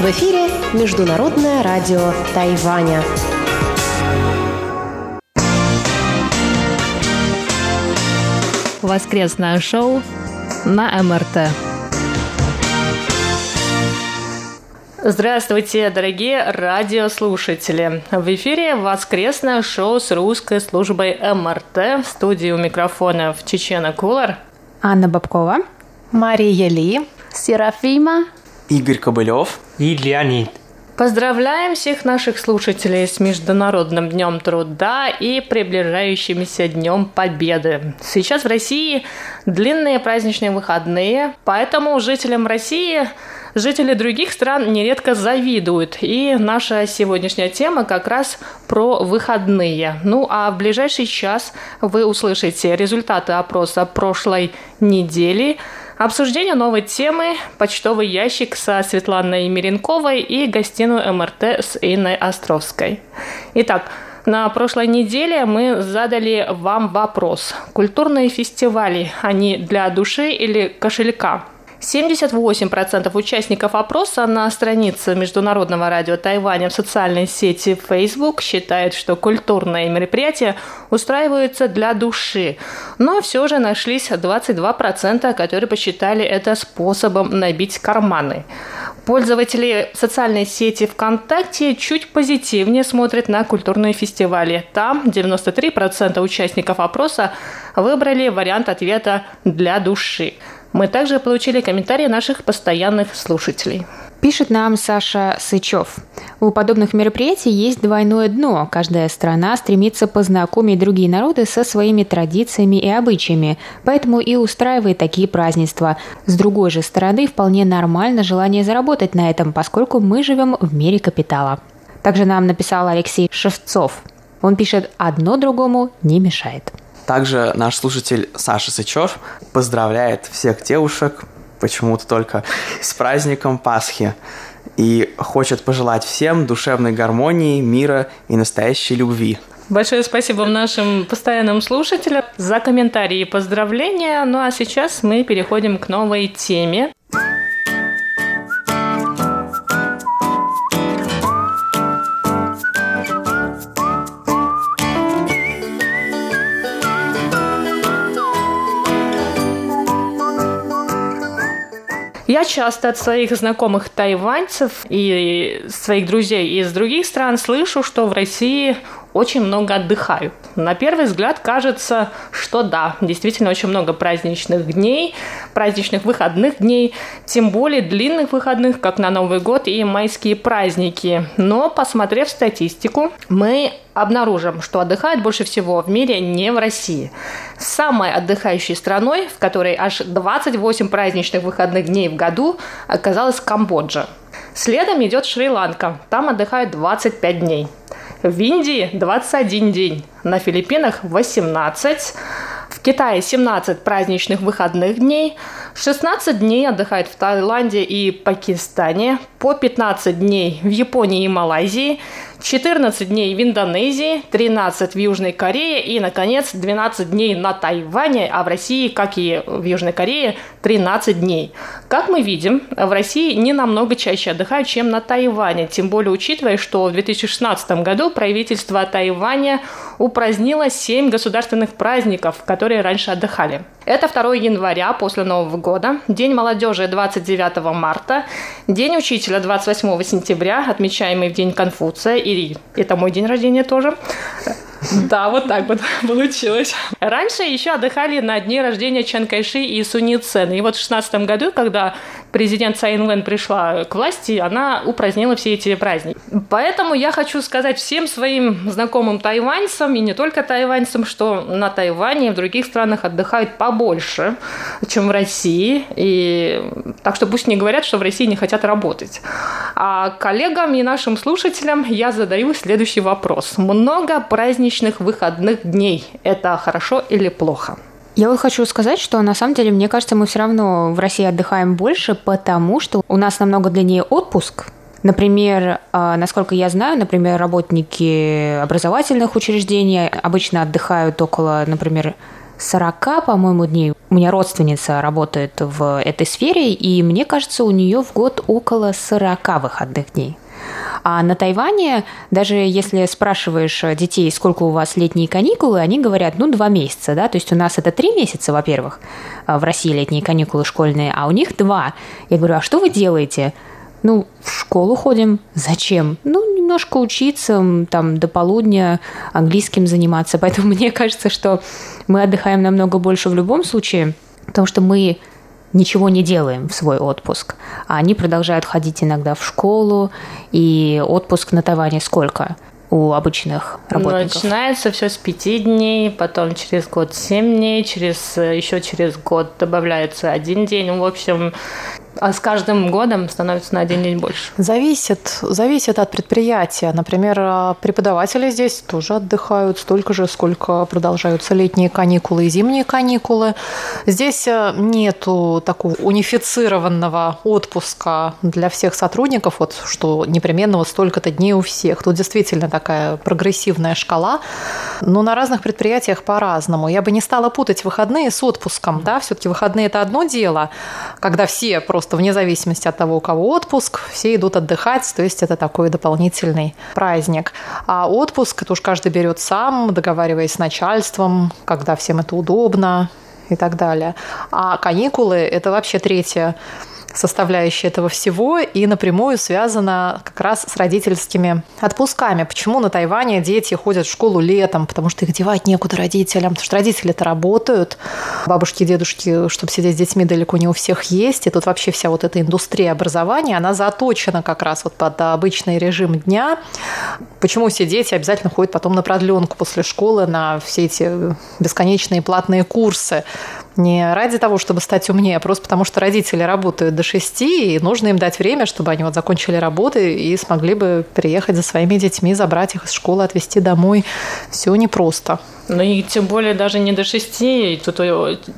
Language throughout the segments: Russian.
В эфире Международное радио Тайваня. Воскресное шоу на МРТ. Здравствуйте, дорогие радиослушатели! В эфире воскресное шоу с русской службой МРТ в студии у микрофонов Чечена Кулар, Анна Бабкова, Мария Ли, Серафима, Игорь Кобылев и Леонид. Поздравляем всех наших слушателей с Международным днем труда и приближающимся днем Победы. Сейчас в России длинные праздничные выходные, поэтому жителям России жители других стран нередко завидуют. И наша сегодняшняя тема как раз про выходные. Ну а в ближайший час вы услышите результаты опроса прошлой недели – Обсуждение новой темы, почтовый ящик со Светланой Миренковой и гостиную МРТ с Инной Островской. Итак, на прошлой неделе мы задали вам вопрос. Культурные фестивали, они для души или кошелька? 78% участников опроса на странице Международного радио Тайваня в социальной сети Facebook считают, что культурные мероприятия устраиваются для души. Но все же нашлись 22%, которые посчитали это способом набить карманы. Пользователи социальной сети ВКонтакте чуть позитивнее смотрят на культурные фестивали. Там 93% участников опроса выбрали вариант ответа «для души». Мы также получили комментарии наших постоянных слушателей. Пишет нам Саша Сычев. У подобных мероприятий есть двойное дно. Каждая страна стремится познакомить другие народы со своими традициями и обычаями, поэтому и устраивает такие празднества. С другой же стороны, вполне нормально желание заработать на этом, поскольку мы живем в мире капитала. Также нам написал Алексей Шевцов. Он пишет «одно другому не мешает». Также наш слушатель Саша Сычев поздравляет всех девушек, почему-то только с праздником Пасхи, и хочет пожелать всем душевной гармонии, мира и настоящей любви. Большое спасибо нашим постоянным слушателям за комментарии и поздравления. Ну а сейчас мы переходим к новой теме. Я часто от своих знакомых тайваньцев и своих друзей из других стран слышу, что в России очень много отдыхают. На первый взгляд кажется, что да, действительно очень много праздничных дней, праздничных выходных дней, тем более длинных выходных, как на Новый год и майские праздники. Но, посмотрев статистику, мы обнаружим, что отдыхают больше всего в мире не в России. Самой отдыхающей страной, в которой аж 28 праздничных выходных дней в году, оказалась Камбоджа. Следом идет Шри-Ланка. Там отдыхают 25 дней. В Индии 21 день, на Филиппинах 18, в Китае 17 праздничных выходных дней, 16 дней отдыхают в Таиланде и Пакистане, по 15 дней в Японии и Малайзии, 14 дней в Индонезии, 13 в Южной Корее и, наконец, 12 дней на Тайване, а в России, как и в Южной Корее, 13 дней. Как мы видим, в России не намного чаще отдыхают, чем на Тайване, тем более учитывая, что в 2016 году правительство Тайваня упразднило 7 государственных праздников, которые раньше отдыхали. Это 2 января после Нового года, День молодежи 29 марта, День учителя 28 сентября, отмечаемый в День Конфуция, и это мой день рождения тоже. Да, вот так вот получилось. Раньше еще отдыхали на дни рождения Чан Кайши и Суни Цен. И вот в 16 году, когда президент Цай Инвен пришла к власти, она упразднила все эти праздники. Поэтому я хочу сказать всем своим знакомым тайваньцам, и не только тайваньцам, что на Тайване и в других странах отдыхают побольше, чем в России. И так что пусть не говорят, что в России не хотят работать. А коллегам и нашим слушателям я задаю следующий вопрос. Много праздничных выходных дней. Это хорошо или плохо? Я вот хочу сказать, что на самом деле, мне кажется, мы все равно в России отдыхаем больше, потому что у нас намного длиннее отпуск, Например, а, насколько я знаю, например, работники образовательных учреждений обычно отдыхают около, например, 40, по-моему, дней. У меня родственница работает в этой сфере, и мне кажется, у нее в год около 40 выходных дней. А на Тайване, даже если спрашиваешь детей, сколько у вас летние каникулы, они говорят, ну, два месяца, да, то есть у нас это три месяца, во-первых, в России летние каникулы школьные, а у них два. Я говорю, а что вы делаете? Ну, в школу ходим. Зачем? Ну, немножко учиться, там, до полудня английским заниматься. Поэтому мне кажется, что мы отдыхаем намного больше в любом случае, потому что мы ничего не делаем в свой отпуск. А они продолжают ходить иногда в школу, и отпуск на Тайване сколько? у обычных работников? Начинается все с пяти дней, потом через год семь дней, через еще через год добавляется один день. В общем, а с каждым годом становится на один день больше. Зависит, зависит от предприятия. Например, а, преподаватели здесь тоже отдыхают столько же, сколько продолжаются летние каникулы и зимние каникулы. Здесь э, нету такого унифицированного отпуска для всех сотрудников, вот что непременно вот столько-то дней у всех. Тут действительно такая прогрессивная шкала, но на разных предприятиях по-разному. Я бы не стала путать выходные с отпуском, да, все-таки выходные это одно дело, когда все просто просто вне зависимости от того, у кого отпуск, все идут отдыхать, то есть это такой дополнительный праздник. А отпуск, это уж каждый берет сам, договариваясь с начальством, когда всем это удобно и так далее. А каникулы – это вообще третья составляющая этого всего и напрямую связана как раз с родительскими отпусками. Почему на Тайване дети ходят в школу летом? Потому что их девать некуда родителям, потому что родители-то работают, бабушки и дедушки, чтобы сидеть с детьми, далеко не у всех есть, и тут вообще вся вот эта индустрия образования, она заточена как раз вот под обычный режим дня. Почему все дети обязательно ходят потом на продленку после школы на все эти бесконечные платные курсы? Не ради того, чтобы стать умнее, а просто потому, что родители работают до шести, и нужно им дать время, чтобы они вот закончили работы и смогли бы приехать за своими детьми, забрать их из школы, отвезти домой. Все непросто. Ну и тем более даже не до шести, тут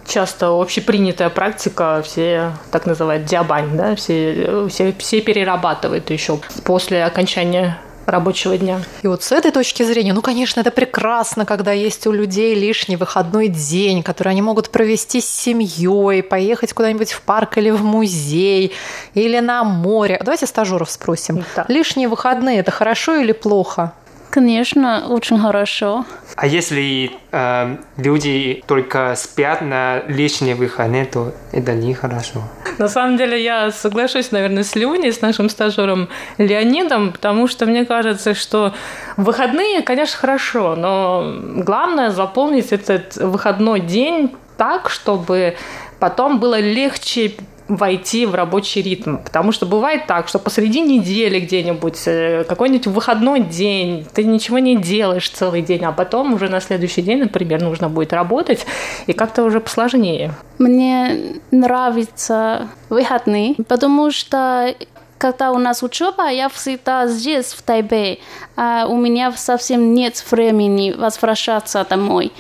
часто общепринятая практика, все так называют диабань, да, все, все, все перерабатывают еще после окончания рабочего дня. И вот с этой точки зрения, ну, конечно, это прекрасно, когда есть у людей лишний выходной день, который они могут провести с семьей, поехать куда-нибудь в парк или в музей, или на море. Давайте стажеров спросим. Да. Лишние выходные – это хорошо или плохо? Конечно, очень хорошо. А если э, люди только спят на лишние выходные, то это нехорошо. На самом деле я соглашусь, наверное, с Люней, с нашим стажером Леонидом, потому что мне кажется, что выходные, конечно, хорошо, но главное заполнить этот выходной день так, чтобы потом было легче войти в рабочий ритм. Потому что бывает так, что посреди недели где-нибудь, э, какой-нибудь выходной день, ты ничего не делаешь целый день, а потом уже на следующий день, например, нужно будет работать, и как-то уже посложнее. Мне нравится выходные, потому что когда у нас учеба, я всегда здесь, в Тайбе, а у меня совсем нет времени возвращаться домой.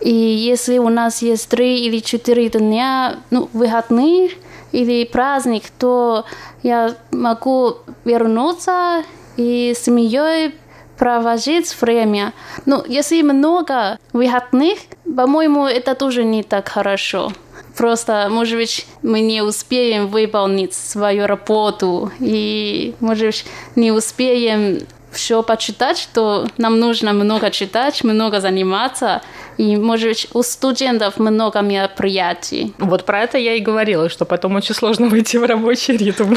И если у нас есть три или четыре дня ну, выходные, или праздник, то я могу вернуться и с семьей проводить время. Но если много выходных, по-моему, это тоже не так хорошо. Просто, может быть, мы не успеем выполнить свою работу, и, может быть, не успеем все почитать, что нам нужно много читать, много заниматься, и, может быть, у студентов много мероприятий. Вот про это я и говорила, что потом очень сложно войти в рабочий ритм.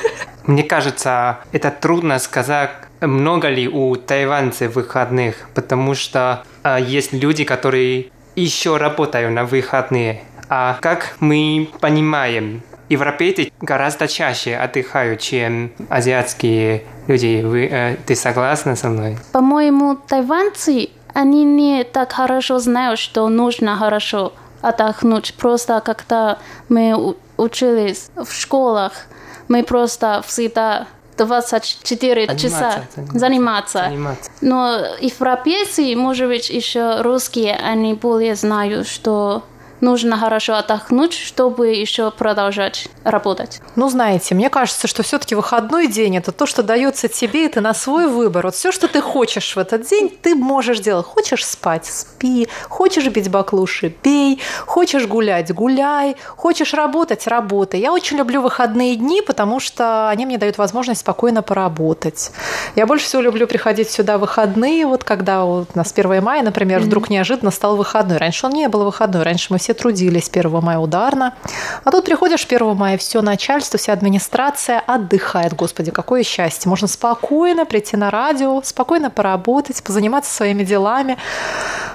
Мне кажется, это трудно сказать, много ли у тайванцев выходных, потому что э, есть люди, которые еще работают на выходные. А как мы понимаем, европейцы гораздо чаще отдыхают, чем азиатские люди. Вы, э, ты согласна со мной? По-моему, тайванцы, они не так хорошо знают, что нужно хорошо отдохнуть. Просто когда мы учились в школах, мы просто всегда 24 заниматься, часа заниматься. заниматься. заниматься. Но европейцы, может быть, еще русские, они более знают, что нужно хорошо отдохнуть, чтобы еще продолжать работать. Ну, знаете, мне кажется, что все-таки выходной день это то, что дается тебе, и ты на свой выбор. Вот все, что ты хочешь в этот день, ты можешь делать. Хочешь спать, спи. Хочешь бить баклуши, бей. Хочешь гулять, гуляй. Хочешь работать, работай. Я очень люблю выходные дни, потому что они мне дают возможность спокойно поработать. Я больше всего люблю приходить сюда в выходные, вот когда вот у нас 1 мая, например, вдруг неожиданно стал выходной. Раньше он не был выходной, раньше мы все трудились 1 мая ударно. А тут приходишь 1 мая, все начальство, вся администрация отдыхает. Господи, какое счастье. Можно спокойно прийти на радио, спокойно поработать, позаниматься своими делами.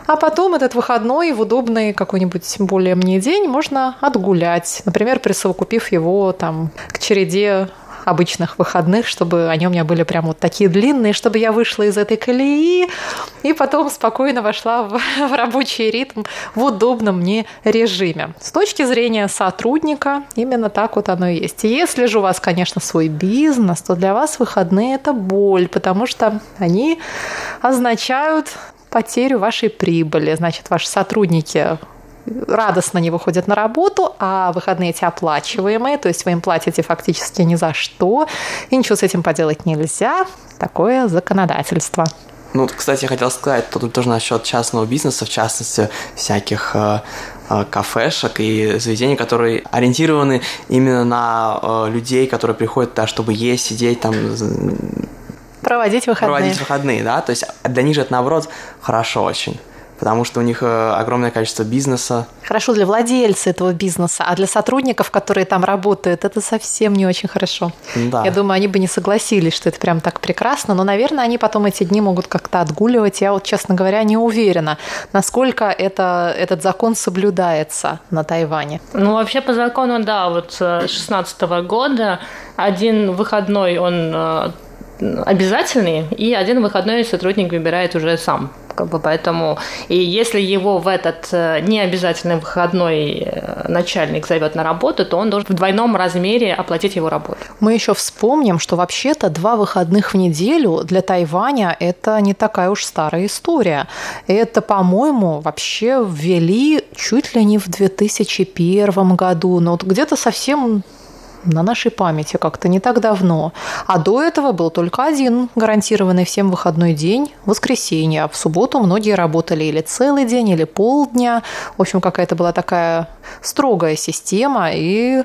А потом этот выходной в удобный какой-нибудь более мне день можно отгулять. Например, присовокупив его там к череде обычных выходных, чтобы они у меня были прям вот такие длинные, чтобы я вышла из этой колеи и потом спокойно вошла в, в рабочий ритм в удобном мне режиме. С точки зрения сотрудника именно так вот оно и есть. если же у вас, конечно, свой бизнес, то для вас выходные – это боль, потому что они означают потерю вашей прибыли. Значит, ваши сотрудники радостно не выходят на работу, а выходные эти оплачиваемые, то есть вы им платите фактически ни за что, и ничего с этим поделать нельзя. Такое законодательство. Ну, кстати, я хотел сказать тут тоже насчет частного бизнеса, в частности, всяких э, э, кафешек и заведений, которые ориентированы именно на э, людей, которые приходят туда, чтобы есть, сидеть там. Проводить выходные. Проводить выходные, да. То есть для них же это, наоборот, хорошо очень потому что у них э, огромное количество бизнеса. Хорошо для владельца этого бизнеса, а для сотрудников, которые там работают, это совсем не очень хорошо. Да. Я думаю, они бы не согласились, что это прям так прекрасно, но, наверное, они потом эти дни могут как-то отгуливать. Я вот, честно говоря, не уверена, насколько это, этот закон соблюдается на Тайване. Ну, вообще по закону, да, вот с 16 года один выходной он обязательный, и один выходной сотрудник выбирает уже сам. Как бы поэтому, и если его в этот э, необязательный выходной э, начальник зовет на работу, то он должен в двойном размере оплатить его работу. Мы еще вспомним, что вообще-то два выходных в неделю для Тайваня это не такая уж старая история. Это, по-моему, вообще ввели чуть ли не в 2001 году, но вот где-то совсем на нашей памяти как-то не так давно. А до этого был только один гарантированный всем выходной день – воскресенье. А в субботу многие работали или целый день, или полдня. В общем, какая-то была такая строгая система. И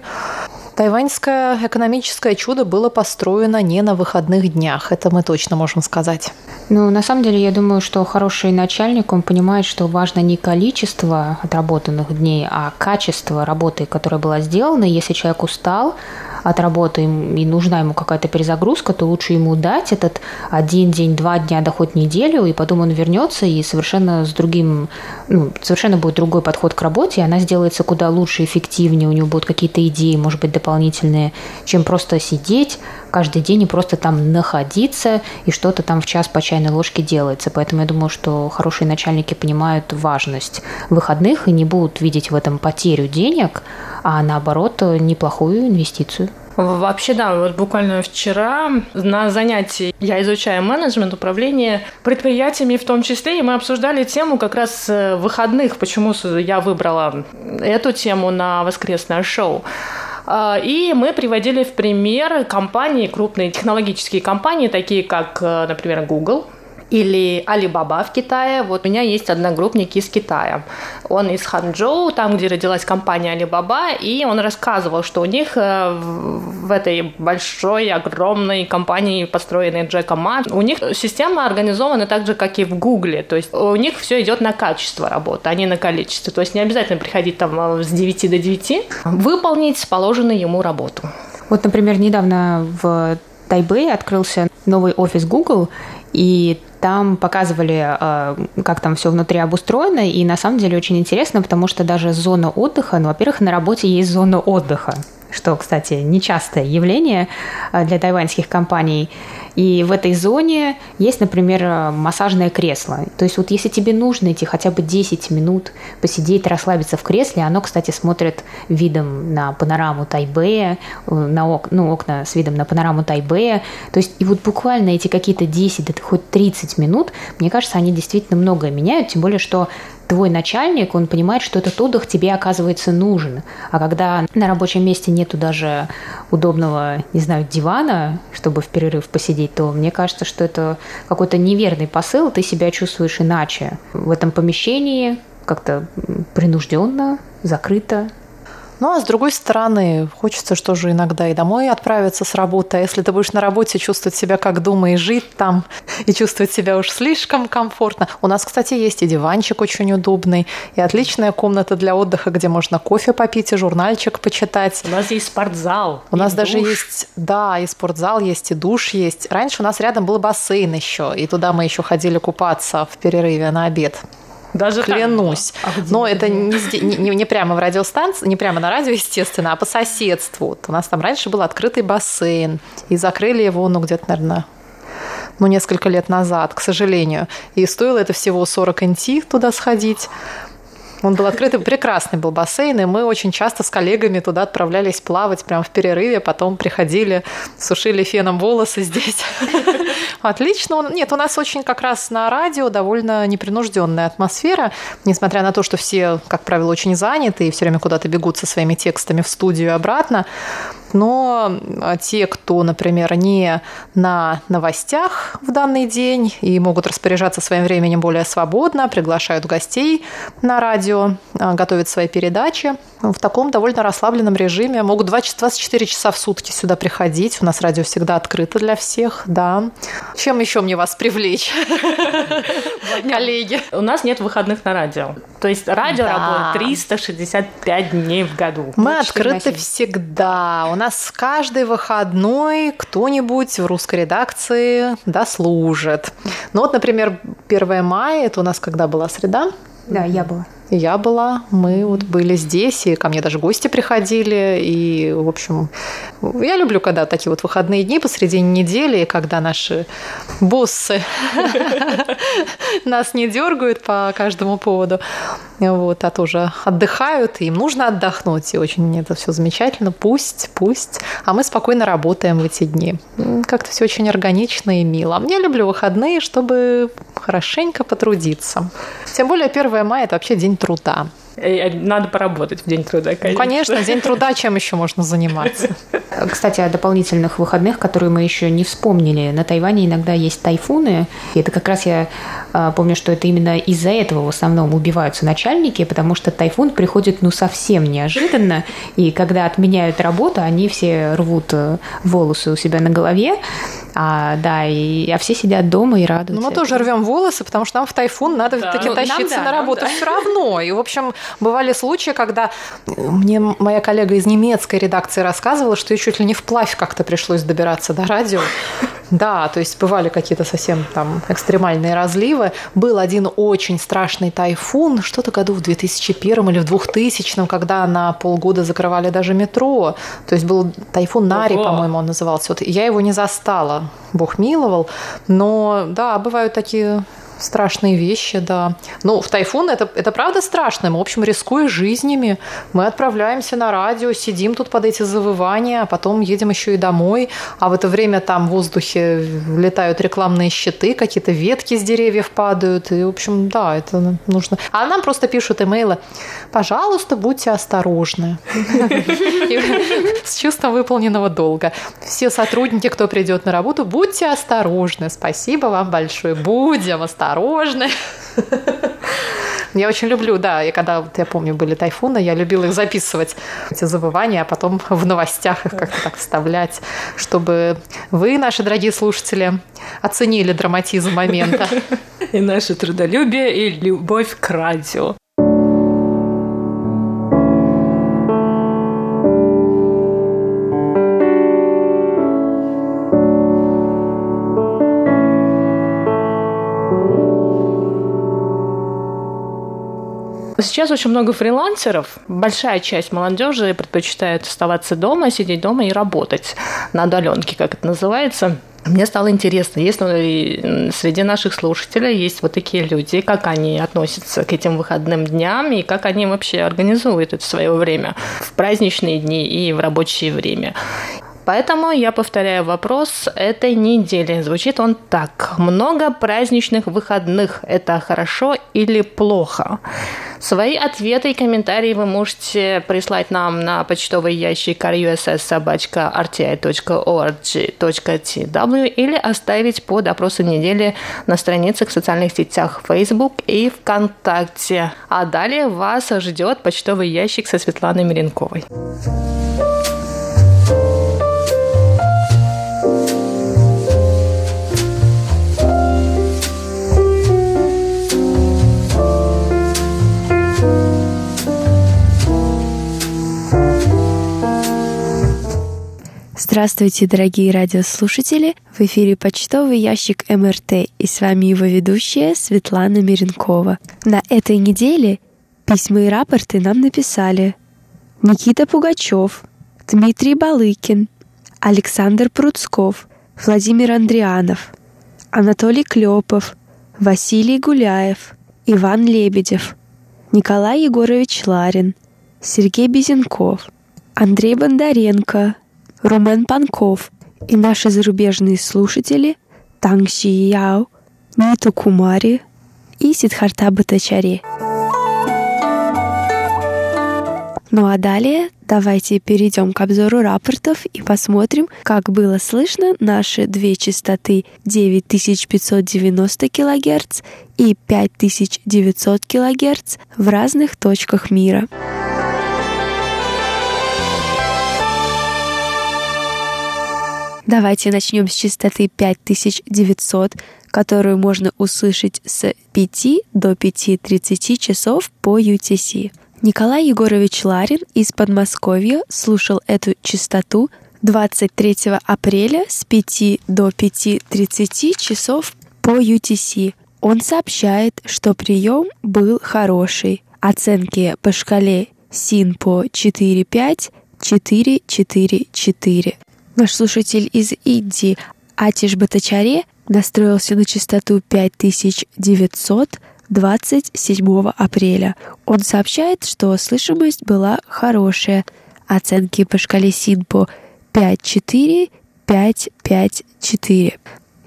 тайваньское экономическое чудо было построено не на выходных днях. Это мы точно можем сказать. Ну, на самом деле, я думаю, что хороший начальник, он понимает, что важно не количество отработанных дней, а качество работы, которая была сделана. Если человек устал, от работы и нужна ему какая-то перезагрузка, то лучше ему дать этот один день, два дня, да хоть неделю, и потом он вернется и совершенно с другим, ну, совершенно будет другой подход к работе, и она сделается куда лучше, эффективнее, у него будут какие-то идеи, может быть, дополнительные, чем просто сидеть каждый день и просто там находиться, и что-то там в час по чайной ложке делается. Поэтому я думаю, что хорошие начальники понимают важность выходных и не будут видеть в этом потерю денег, а наоборот неплохую инвестицию. Вообще, да, вот буквально вчера на занятии я изучаю менеджмент, управление предприятиями в том числе, и мы обсуждали тему как раз э, выходных, почему я выбрала эту тему на воскресное шоу. А, и мы приводили в пример компании, крупные технологические компании, такие как, э, например, Google, или Alibaba в Китае. Вот у меня есть одногруппник из Китая. Он из Ханчжоу, там, где родилась компания Alibaba, и он рассказывал, что у них э, в этой большой, огромной компании, построенной Джеком Ма, у них система организована так же, как и в Гугле. То есть у них все идет на качество работы, а не на количество. То есть не обязательно приходить там э, с 9 до 9, выполнить положенную ему работу. Вот, например, недавно в Тайбэе открылся новый офис Google, и там показывали, э, как там все внутри обустроено, и на самом деле очень интересно, потому что даже зона отдыха, ну, во-первых, на работе есть зона отдыха что, кстати, нечастое явление э, для тайваньских компаний. И в этой зоне есть, например, массажное кресло. То есть вот если тебе нужно идти хотя бы 10 минут посидеть, расслабиться в кресле, оно, кстати, смотрит видом на панораму Тайбэя, э, на ок, ну, окна с видом на панораму Тайбэя. То есть и вот буквально эти какие-то 10, да хоть 30 минут, мне кажется, они действительно многое меняют, тем более, что твой начальник, он понимает, что этот отдых тебе, оказывается, нужен. А когда на рабочем месте нету даже удобного, не знаю, дивана, чтобы в перерыв посидеть, то мне кажется, что это какой-то неверный посыл, ты себя чувствуешь иначе. В этом помещении как-то принужденно, закрыто, ну, а с другой стороны, хочется что же иногда и домой отправиться с работы. А если ты будешь на работе чувствовать себя как дома и жить там, и чувствовать себя уж слишком комфортно. У нас, кстати, есть и диванчик очень удобный, и отличная комната для отдыха, где можно кофе попить и журнальчик почитать. У нас есть спортзал. У нас душ. даже есть, да, и спортзал есть, и душ есть. Раньше у нас рядом был бассейн еще, и туда мы еще ходили купаться в перерыве на обед. Даже клянусь. А Но это не, не, не прямо в радиостанции, не прямо на радио, естественно, а по соседству. Вот у нас там раньше был открытый бассейн, и закрыли его, ну, где-то, наверное, ну, несколько лет назад, к сожалению. И стоило это всего 40 НТ туда сходить. Он был открытый, прекрасный был бассейн, и мы очень часто с коллегами туда отправлялись плавать прямо в перерыве, потом приходили, сушили феном волосы здесь. Отлично. Нет, у нас очень как раз на радио довольно непринужденная атмосфера, несмотря на то, что все, как правило, очень заняты и все время куда-то бегут со своими текстами в студию и обратно. Но а, те, кто, например, не на новостях в данный день и могут распоряжаться своим временем более свободно, приглашают гостей на радио, а, готовят свои передачи, в таком довольно расслабленном режиме. Могут 24 часа в сутки сюда приходить. У нас радио всегда открыто для всех, да. Чем еще мне вас привлечь, коллеги? У нас нет выходных на радио. То есть радио работает 365 дней в году. Мы открыты всегда. У нас каждый выходной кто-нибудь в русской редакции дослужит. Ну вот, например, 1 мая, это у нас когда была среда? Да, я была я была, мы вот были здесь, и ко мне даже гости приходили, и, в общем, я люблю, когда такие вот выходные дни посредине недели, когда наши боссы нас не дергают по каждому поводу, вот, а тоже отдыхают, им нужно отдохнуть, и очень это все замечательно, пусть, пусть, а мы спокойно работаем в эти дни. Как-то все очень органично и мило. Я люблю выходные, чтобы хорошенько потрудиться. Тем более 1 мая – это вообще день труда. Надо поработать в день труда, конечно. Ну, конечно, день труда, чем еще можно заниматься? Кстати, о дополнительных выходных, которые мы еще не вспомнили. На Тайване иногда есть тайфуны. И это как раз я а, помню, что это именно из-за этого в основном убиваются начальники, потому что тайфун приходит ну совсем неожиданно. И когда отменяют работу, они все рвут э, волосы у себя на голове. А, да, и, а все сидят дома и радуются. Ну, мы тоже рвем волосы, потому что нам в тайфун надо да. таки ну, тащиться нам, да, на работу да. все равно. И, в общем, бывали случаи, когда мне моя коллега из немецкой редакции рассказывала, что ей чуть ли не вплавь как-то пришлось добираться до радио. Да, то есть бывали какие-то совсем там экстремальные разливы. Был один очень страшный тайфун, что-то году в 2001 или в 2000, когда на полгода закрывали даже метро. То есть был тайфун Нари, по-моему, он назывался. Вот я его не застала, бог миловал. Но да, бывают такие страшные вещи, да. Ну, в тайфун это, это правда страшно. Мы, в общем, рискуя жизнями, мы отправляемся на радио, сидим тут под эти завывания, а потом едем еще и домой. А в это время там в воздухе летают рекламные щиты, какие-то ветки с деревьев падают. И, в общем, да, это нужно. А нам просто пишут имейлы. Пожалуйста, будьте осторожны. С чувством выполненного долга. Все сотрудники, кто придет на работу, будьте осторожны. Спасибо вам большое. Будем осторожны осторожны. Я очень люблю, да, и когда, вот я помню, были тайфуны, я любила их записывать, эти забывания, а потом в новостях их как-то так вставлять, чтобы вы, наши дорогие слушатели, оценили драматизм момента. И наше трудолюбие, и любовь к радио. Сейчас очень много фрилансеров. Большая часть молодежи предпочитает оставаться дома, сидеть дома и работать на удаленке, как это называется. Мне стало интересно, если среди наших слушателей есть вот такие люди, как они относятся к этим выходным дням и как они вообще организуют это свое время в праздничные дни и в рабочее время. Поэтому я повторяю вопрос этой недели. Звучит он так. Много праздничных выходных – это хорошо или плохо? Свои ответы и комментарии вы можете прислать нам на почтовый ящик russsobachka.rti.org.tw или оставить под опросом недели на страницах в социальных сетях Facebook и ВКонтакте. А далее вас ждет почтовый ящик со Светланой Миренковой. Здравствуйте, дорогие радиослушатели! В эфире почтовый ящик МРТ и с вами его ведущая Светлана Миренкова. На этой неделе письма и рапорты нам написали Никита Пугачев, Дмитрий Балыкин, Александр Пруцков, Владимир Андрианов, Анатолий Клепов, Василий Гуляев, Иван Лебедев, Николай Егорович Ларин, Сергей Безенков, Андрей Бондаренко, Румен Панков и наши зарубежные слушатели Танг Ши Яо, Ниту Кумари и Сидхарта Батачари. Ну а далее давайте перейдем к обзору рапортов и посмотрим, как было слышно наши две частоты 9590 кГц и 5900 кГц в разных точках мира. Давайте начнем с частоты 5900, которую можно услышать с 5 до 5.30 часов по UTC. Николай Егорович Ларин из Подмосковья слушал эту частоту 23 апреля с 5 до 5.30 часов по UTC. Он сообщает, что прием был хороший. Оценки по шкале СИН по 4.5 4-4-4. Наш слушатель из Индии Атиш Батачаре настроился на частоту 5900 27 апреля. Он сообщает, что слышимость была хорошая. Оценки по шкале Синпо 5-4, 5-5-4.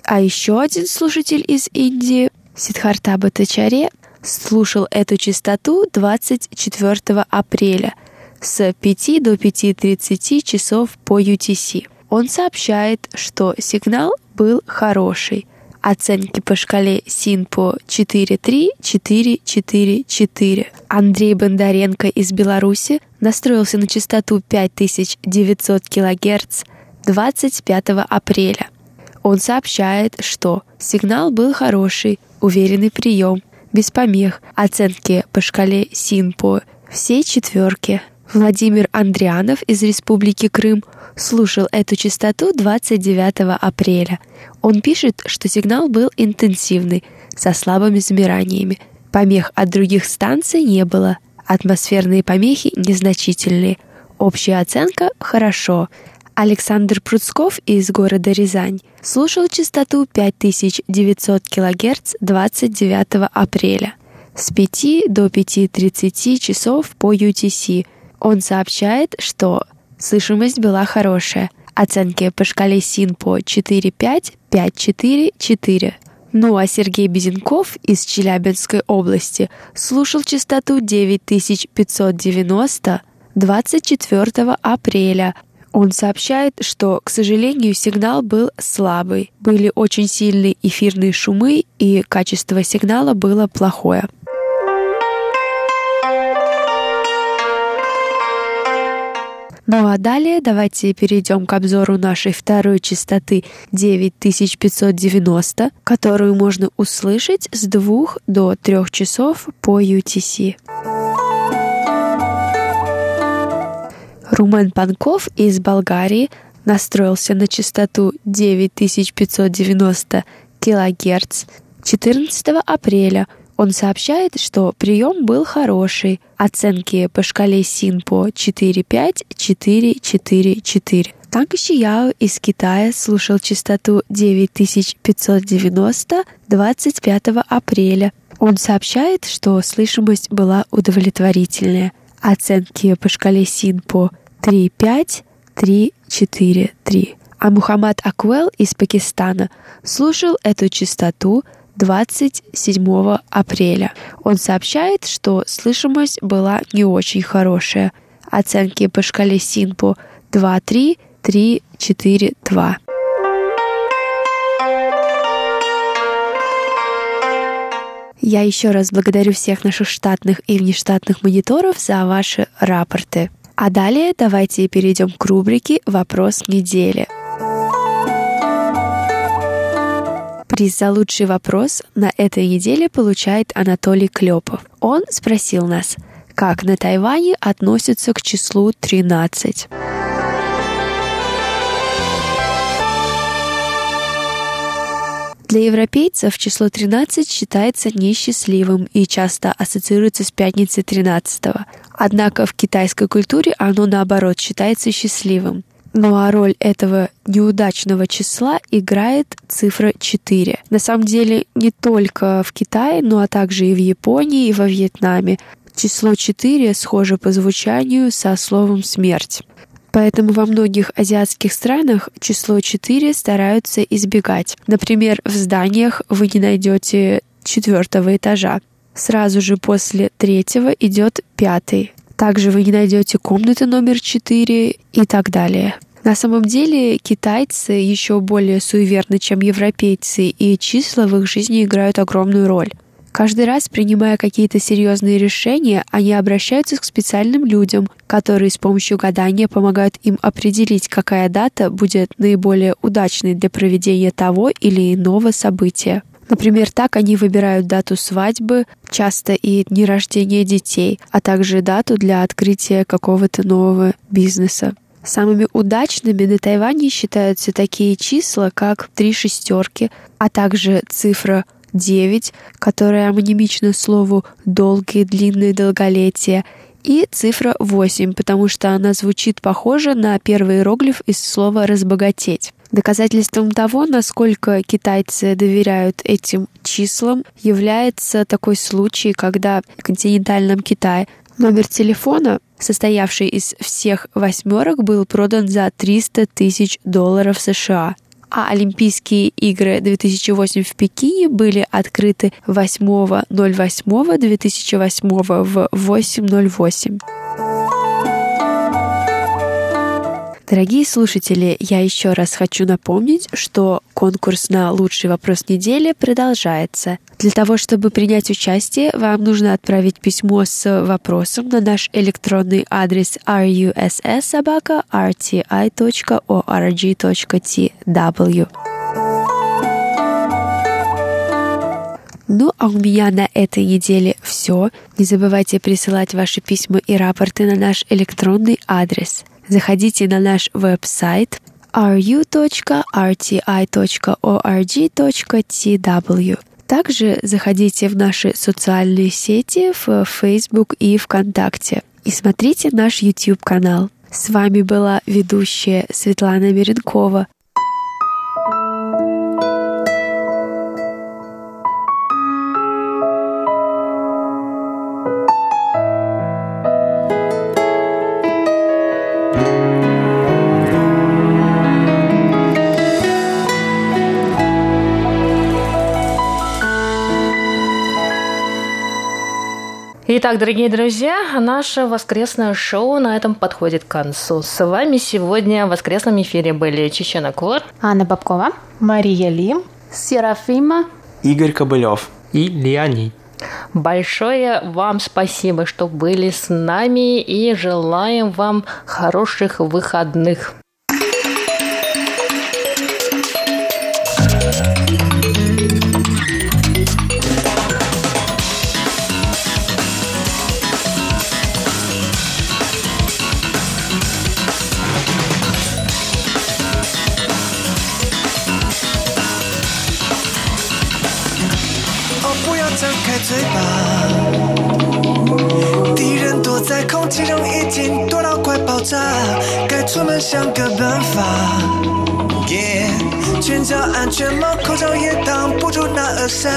А еще один слушатель из Индии, Сидхарта Батачаре, слушал эту частоту 24 апреля с 5 до 5.30 часов по UTC. Он сообщает, что сигнал был хороший. Оценки по шкале СИН по 4.3-4.4.4. Андрей Бондаренко из Беларуси настроился на частоту 5900 кГц 25 апреля. Он сообщает, что сигнал был хороший, уверенный прием, без помех, оценки по шкале СИН по всей четверке. Владимир Андрианов из Республики Крым слушал эту частоту 29 апреля. Он пишет, что сигнал был интенсивный, со слабыми замираниями. Помех от других станций не было. Атмосферные помехи незначительные. Общая оценка – хорошо. Александр Пруцков из города Рязань слушал частоту 5900 кГц 29 апреля с 5 до 5.30 часов по UTC. Он сообщает, что Слышимость была хорошая. Оценки по шкале СИН по 4-5, 5-4-4. Ну а Сергей Безенков из Челябинской области слушал частоту 9590 24 апреля. Он сообщает, что, к сожалению, сигнал был слабый. Были очень сильные эфирные шумы, и качество сигнала было плохое. Ну а далее давайте перейдем к обзору нашей второй частоты 9590, которую можно услышать с 2 до 3 часов по UTC. Румен Панков из Болгарии настроился на частоту 9590 кГц 14 апреля – он сообщает, что прием был хороший. Оценки по шкале СИН по 4-5, 4-4-4. Танк Шияо из Китая слушал частоту 9590 25 апреля. Он сообщает, что слышимость была удовлетворительная. Оценки по шкале СИН по 3-5, 343. А Мухаммад Аквел из Пакистана слушал эту частоту 27 апреля. Он сообщает, что слышимость была не очень хорошая. Оценки по шкале Синпо 2-3, 3-4-2. Я еще раз благодарю всех наших штатных и внештатных мониторов за ваши рапорты. А далее давайте перейдем к рубрике «Вопрос недели». Приз за лучший вопрос на этой неделе получает Анатолий Клепов. Он спросил нас, как на Тайване относятся к числу 13. Для европейцев число 13 считается несчастливым и часто ассоциируется с пятницей 13 -го. Однако в китайской культуре оно, наоборот, считается счастливым. Ну а роль этого неудачного числа играет цифра 4. На самом деле не только в Китае, но а также и в Японии, и во Вьетнаме. Число 4 схоже по звучанию со словом «смерть». Поэтому во многих азиатских странах число 4 стараются избегать. Например, в зданиях вы не найдете четвертого этажа. Сразу же после третьего идет пятый. Также вы не найдете комнаты номер 4 и так далее. На самом деле китайцы еще более суеверны, чем европейцы, и числа в их жизни играют огромную роль. Каждый раз, принимая какие-то серьезные решения, они обращаются к специальным людям, которые с помощью гадания помогают им определить, какая дата будет наиболее удачной для проведения того или иного события. Например, так они выбирают дату свадьбы, часто и дни рождения детей, а также дату для открытия какого-то нового бизнеса. Самыми удачными на Тайване считаются такие числа, как три шестерки, а также цифра 9, которая амонимична слову «долгие», «длинные», «долголетие», и цифра 8, потому что она звучит похоже на первый иероглиф из слова «разбогатеть». Доказательством того, насколько китайцы доверяют этим числам, является такой случай, когда в континентальном Китае номер телефона, состоявший из всех восьмерок, был продан за 300 тысяч долларов США а Олимпийские игры 2008 в Пекине были открыты 8.08.2008 в 8.08. Дорогие слушатели, я еще раз хочу напомнить, что конкурс на лучший вопрос недели продолжается. Для того, чтобы принять участие, вам нужно отправить письмо с вопросом на наш электронный адрес russsobaka.rti.org.tw. Ну а у меня на этой неделе все. Не забывайте присылать ваши письма и рапорты на наш электронный адрес – заходите на наш веб-сайт ru.rti.org.tw. Также заходите в наши социальные сети в Facebook и ВКонтакте и смотрите наш YouTube-канал. С вами была ведущая Светлана Миренкова. Итак, дорогие друзья, наше воскресное шоу на этом подходит к концу. С вами сегодня в воскресном эфире были Чечена Кор, Анна Бабкова, Мария Лим, Серафима, Игорь Кобылев и Леонид. Большое вам спасибо, что были с нами и желаем вам хороших выходных. 其中已经多到快爆炸，该出门想个办法。耶、yeah,，全罩安全帽，口罩也挡不住那耳塞。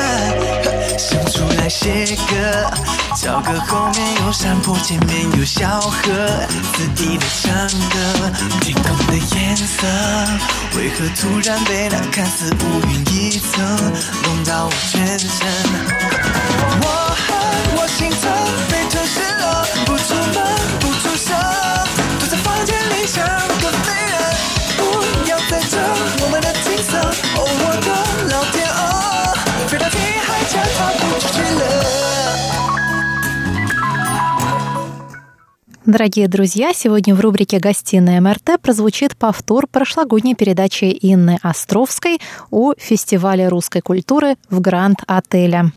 想出来写歌，找个后面有山坡，前面有小河，肆意的唱歌。天空的颜色，为何突然被那看似乌云一层笼罩我全身？我恨我心疼。Дорогие друзья, сегодня в рубрике «Гостиная МРТ» прозвучит повтор прошлогодней передачи Инны Островской о фестивале русской культуры в Гранд-отеле.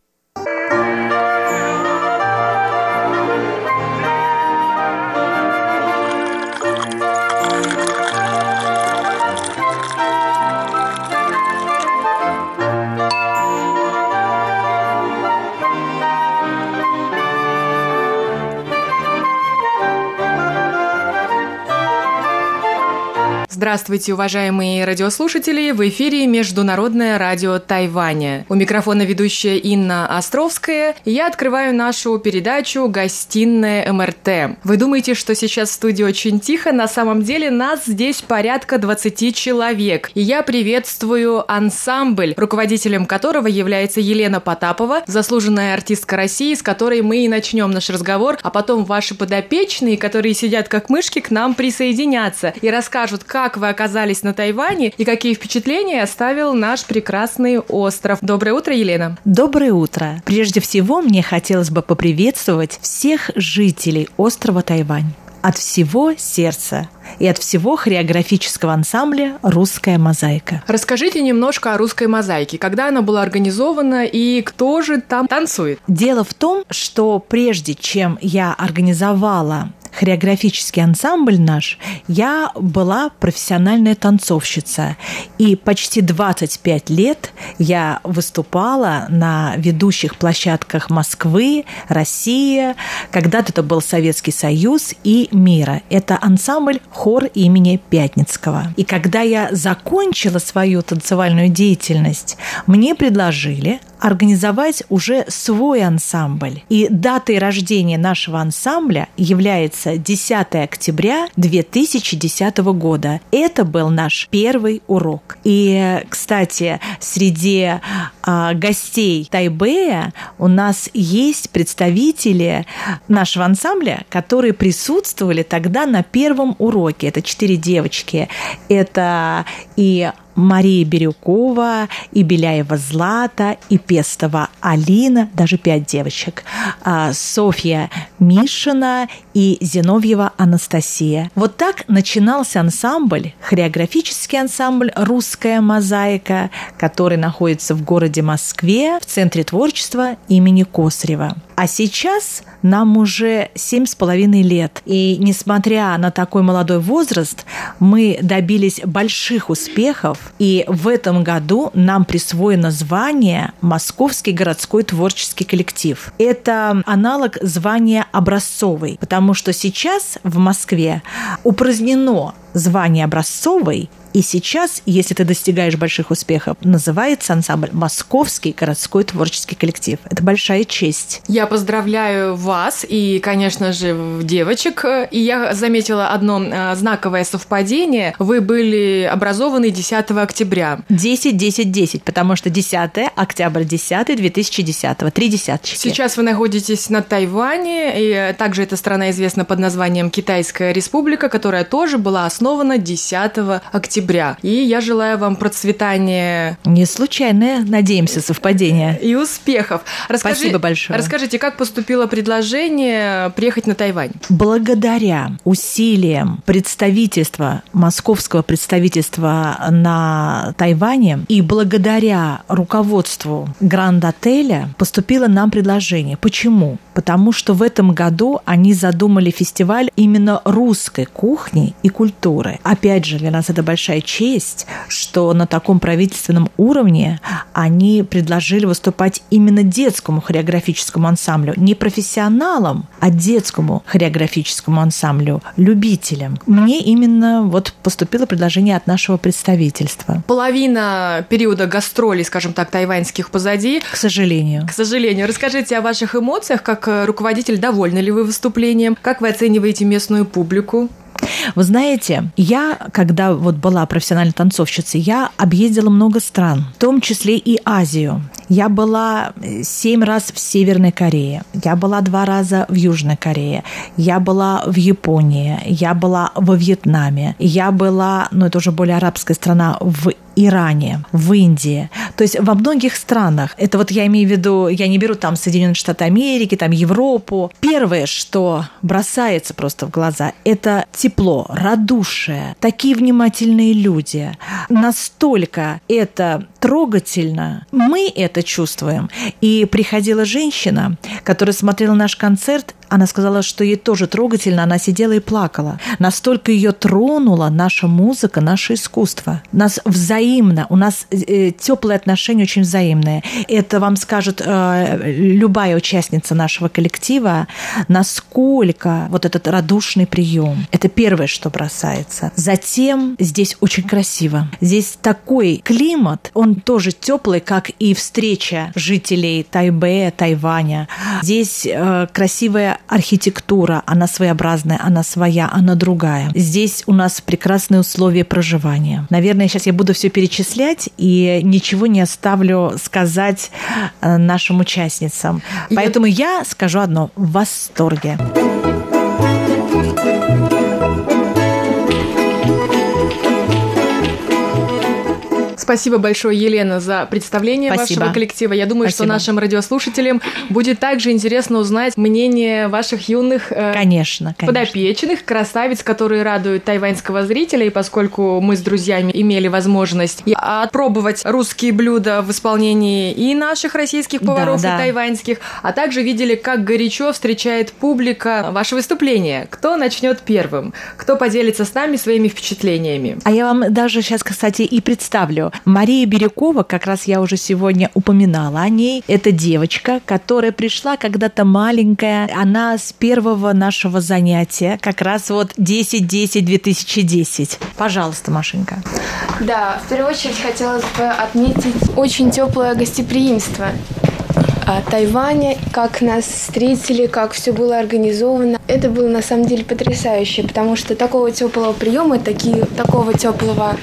Здравствуйте, уважаемые радиослушатели! В эфире Международное радио Тайваня. У микрофона ведущая Инна Островская. И я открываю нашу передачу «Гостиная МРТ». Вы думаете, что сейчас в студии очень тихо? На самом деле нас здесь порядка 20 человек. И я приветствую ансамбль, руководителем которого является Елена Потапова, заслуженная артистка России, с которой мы и начнем наш разговор, а потом ваши подопечные, которые сидят как мышки, к нам присоединятся и расскажут, как вы оказались на Тайване и какие впечатления оставил наш прекрасный остров. Доброе утро, Елена. Доброе утро. Прежде всего, мне хотелось бы поприветствовать всех жителей острова Тайвань от всего сердца и от всего хореографического ансамбля «Русская мозаика». Расскажите немножко о русской мозаике. Когда она была организована и кто же там танцует? Дело в том, что прежде чем я организовала хореографический ансамбль наш, я была профессиональная танцовщица. И почти 25 лет я выступала на ведущих площадках Москвы, России. Когда-то это был Советский Союз и мира. Это ансамбль хор имени Пятницкого. И когда я закончила свою танцевальную деятельность, мне предложили организовать уже свой ансамбль. И датой рождения нашего ансамбля является 10 октября 2010 года. Это был наш первый урок. И, кстати, среди а, гостей Тайбэя у нас есть представители нашего ансамбля, которые присутствовали тогда на первом уроке. Это четыре девочки. Это и Мария Бирюкова, и Беляева Злата, и Пестова Алина, даже пять девочек, а, Софья Мишина и Зиновьева Анастасия. Вот так начинался ансамбль, хореографический ансамбль «Русская мозаика», который находится в городе Москве, в Центре творчества имени Косарева. А сейчас нам уже семь с половиной лет. И несмотря на такой молодой возраст, мы добились больших успехов. И в этом году нам присвоено звание Московский городской творческий коллектив. Это аналог звания образцовый, потому что сейчас в Москве упразднено звание образцовый, и сейчас, если ты достигаешь больших успехов, называется ансамбль «Московский городской творческий коллектив». Это большая честь. Я поздравляю вас и, конечно же, девочек. И я заметила одно э, знаковое совпадение. Вы были образованы 10 октября. 10, 10, 10, потому что 10 октябрь 10 2010, три десяточки. Сейчас вы находитесь на Тайване, и также эта страна известна под названием Китайская республика, которая тоже была основана 10 октября октября. И я желаю вам процветания. Не случайное, надеемся, совпадение. И успехов. Расскажи, Спасибо большое. Расскажите, как поступило предложение приехать на Тайвань? Благодаря усилиям представительства, московского представительства на Тайване и благодаря руководству Гранд-отеля поступило нам предложение. Почему? Потому что в этом году они задумали фестиваль именно русской кухни и культуры. Опять же, для нас это большая честь, что на таком правительственном уровне они предложили выступать именно детскому хореографическому ансамблю. Не профессионалам, а детскому хореографическому ансамблю, любителям. Мне именно вот поступило предложение от нашего представительства. Половина периода гастролей, скажем так, тайваньских позади. К сожалению. К сожалению. Расскажите о ваших эмоциях, как руководитель, довольны ли вы выступлением, как вы оцениваете местную публику? Вы знаете, я, когда вот была профессиональной танцовщицей, я объездила много стран, в том числе и Азию. Я была э, семь раз в Северной Корее, я была два раза в Южной Корее, я была в Японии, я была во Вьетнаме, я была, ну это уже более арабская страна, в Иране, в Индии. То есть во многих странах, это вот я имею в виду, я не беру там Соединенные Штаты Америки, там Европу. Первое, что бросается просто в глаза, это тепло, радушие, такие внимательные люди. Настолько это трогательно. Мы это чувствуем. И приходила женщина, которая смотрела наш концерт, она сказала, что ей тоже трогательно, она сидела и плакала. Настолько ее тронула наша музыка, наше искусство. Нас взаимно, у нас э, теплые отношения очень взаимные. Это вам скажет э, любая участница нашего коллектива, насколько вот этот радушный прием. Это первое, что бросается. Затем здесь очень красиво. Здесь такой климат, он тоже теплый, как и встреча жителей Тайбэя, Тайваня. Здесь э, красивая архитектура, она своеобразная, она своя, она другая. Здесь у нас прекрасные условия проживания. Наверное, сейчас я буду все перечислять и ничего не оставлю сказать э, нашим участницам. Поэтому я скажу одно – в восторге. Спасибо большое, Елена, за представление Спасибо. вашего коллектива. Я думаю, Спасибо. что нашим радиослушателям будет также интересно узнать мнение ваших юных э, конечно, конечно. подопечных, красавиц, которые радуют тайваньского зрителя. И поскольку мы с друзьями имели возможность отпробовать русские блюда в исполнении и наших российских поваров, да, да. и тайваньских, а также видели, как горячо встречает публика ваше выступление. Кто начнет первым? Кто поделится с нами своими впечатлениями? А я вам даже сейчас, кстати, и представлю. Мария Бирюкова, как раз я уже сегодня упоминала о ней, это девочка, которая пришла когда-то маленькая, она с первого нашего занятия, как раз вот 10-10-2010. Пожалуйста, Машенька. Да, в первую очередь хотелось бы отметить очень теплое гостеприимство Тайваня, как нас встретили, как все было организовано. Это было на самом деле потрясающе, потому что такого теплого приема, такие, такого теплого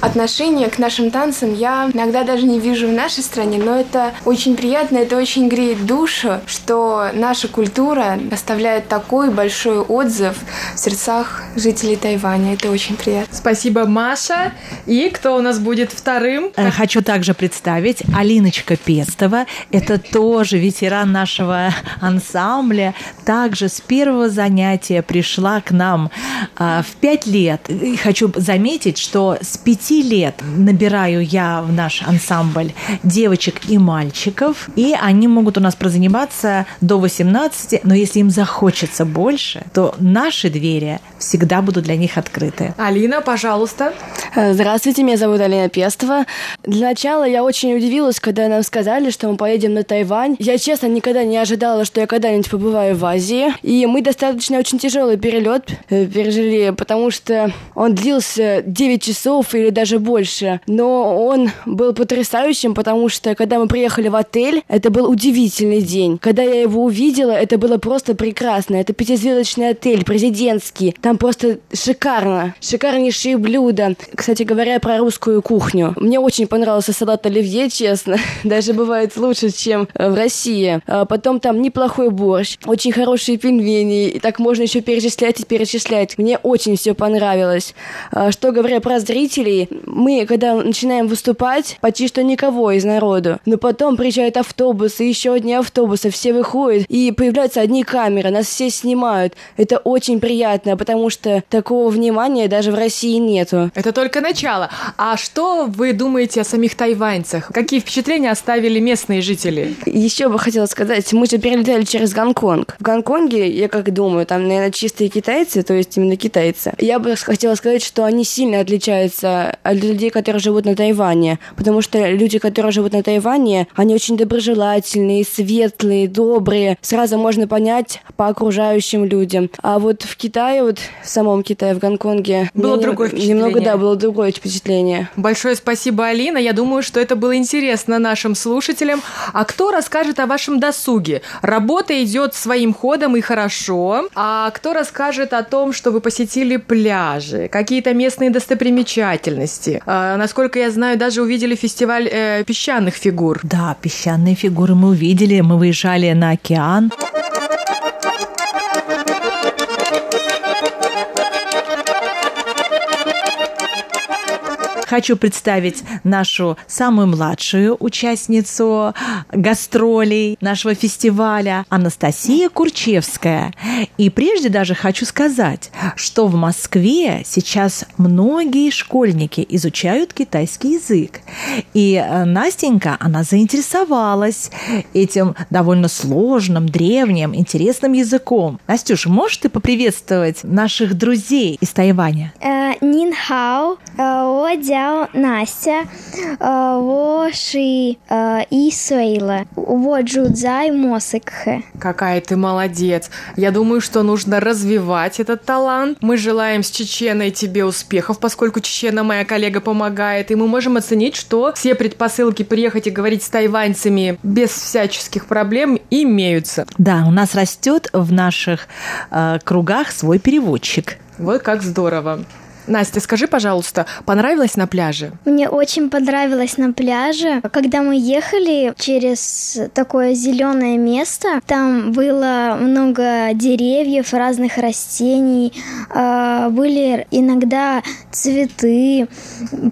отношение к нашим танцам я иногда даже не вижу в нашей стране, но это очень приятно, это очень греет душу, что наша культура оставляет такой большой отзыв в сердцах жителей Тайваня. Это очень приятно. Спасибо, Маша. И кто у нас будет вторым? Э, хочу также представить Алиночка Пестова. Это тоже ветеран нашего ансамбля. Также с первого занятия пришла к нам э, в пять лет. И хочу заметить, что с пяти пяти лет набираю я в наш ансамбль девочек и мальчиков, и они могут у нас прозаниматься до 18, но если им захочется больше, то наши двери всегда будут для них открыты. Алина, пожалуйста. Э, здравствуйте, меня зовут Алина Пестова. Для начала я очень удивилась, когда нам сказали, что мы поедем на Тайвань. Я, честно, никогда не ожидала, что я когда-нибудь побываю в Азии. И мы достаточно очень тяжелый перелет э, пережили, потому что он длился 9 часов или даже больше. Но он был потрясающим, потому что когда мы приехали в отель, это был удивительный день. Когда я его увидела, это было просто прекрасно. Это пятизвездочный отель, президентский. Там просто шикарно. Шикарнейшие блюда. Кстати говоря, про русскую кухню. Мне очень понравился салат оливье, честно. Даже бывает лучше, чем в России. А потом там неплохой борщ, очень хорошие пельмени. И так можно еще перечислять и перечислять. Мне очень все понравилось. А что говоря про зрителей, мы, когда начинаем выступать, почти что никого из народу. Но потом приезжают автобусы, еще одни автобусы, все выходят, и появляются одни камеры, нас все снимают. Это очень приятно, потому что такого внимания даже в России нету. Это только начало. А что вы думаете о самих тайваньцах? Какие впечатления оставили местные жители? Еще бы хотела сказать, мы же перелетели через Гонконг. В Гонконге, я как думаю, там, наверное, чистые китайцы, то есть именно китайцы. Я бы хотела сказать, что они сильно отличаются от людей, которые живут на Тайване. Потому что люди, которые живут на Тайване, они очень доброжелательные, светлые, добрые. Сразу можно понять по окружающим людям. А вот в Китае, вот в самом Китае, в Гонконге... Было другое впечатление. Немного, да, было другое впечатление. Большое спасибо, Алина. Я думаю, что это было интересно нашим слушателям. А кто расскажет о вашем досуге? Работа идет своим ходом и хорошо. А кто расскажет о том, что вы посетили пляжи, какие-то местные достопримечательности? А, насколько я знаю, даже увидели фестиваль э, песчаных фигур. Да, песчаные фигуры мы увидели. Мы выезжали на океан. Хочу представить нашу самую младшую участницу гастролей нашего фестиваля, Анастасия Курчевская. И прежде даже хочу сказать, что в Москве сейчас многие школьники изучают китайский язык. И э, Настенька, она заинтересовалась этим довольно сложным, древним, интересным языком. Настюша, можешь ты поприветствовать наших друзей из Тайваня? Э, Нин э, дяо Настя, во ши и суэйла, во джудзай мосыкхэ. Какая ты молодец. Я думаю, что нужно развивать этот талант. Мы желаем с Чеченой тебе успехов, поскольку Чечена моя коллега помогает, и мы можем оценить, что все предпосылки приехать и говорить с тайваньцами без всяческих проблем имеются. Да, у нас растет в наших э, кругах свой переводчик. Вот как здорово. Настя, скажи, пожалуйста, понравилось на пляже? Мне очень понравилось на пляже. Когда мы ехали через такое зеленое место, там было много деревьев, разных растений, а, были иногда цветы.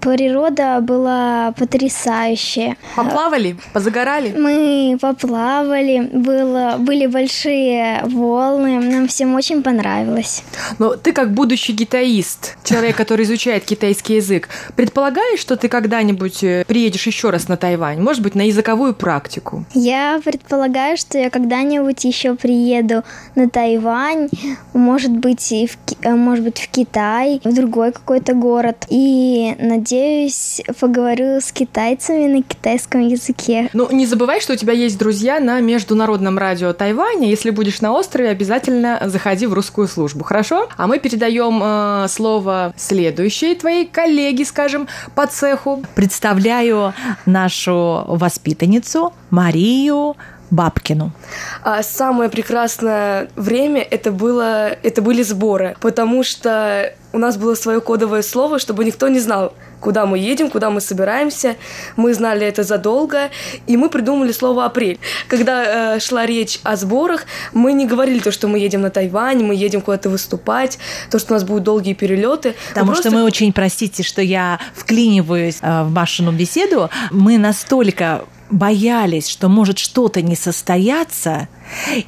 Природа была потрясающая. Поплавали? Позагорали? Мы поплавали, было, были большие волны, нам всем очень понравилось. Но ты как будущий гитаист, человек, человек, который изучает китайский язык, предполагаешь, что ты когда-нибудь э, приедешь еще раз на Тайвань? Может быть, на языковую практику? Я предполагаю, что я когда-нибудь еще приеду на Тайвань, может быть, и в, э, может быть, в Китай, в другой какой-то город. И, надеюсь, поговорю с китайцами на китайском языке. Ну, не забывай, что у тебя есть друзья на международном радио Тайваня. Если будешь на острове, обязательно заходи в русскую службу, хорошо? А мы передаем э, слово следующей твоей коллеги, скажем, по цеху. Представляю нашу воспитанницу Марию Бабкину. А самое прекрасное время это было, это были сборы, потому что у нас было свое кодовое слово, чтобы никто не знал, куда мы едем, куда мы собираемся. Мы знали это задолго, и мы придумали слово «апрель». Когда э, шла речь о сборах, мы не говорили то, что мы едем на Тайвань, мы едем куда-то выступать, то, что у нас будут долгие перелеты. Потому просто... что мы очень, простите, что я вклиниваюсь э, в Машину беседу, мы настолько боялись, что может что-то не состояться,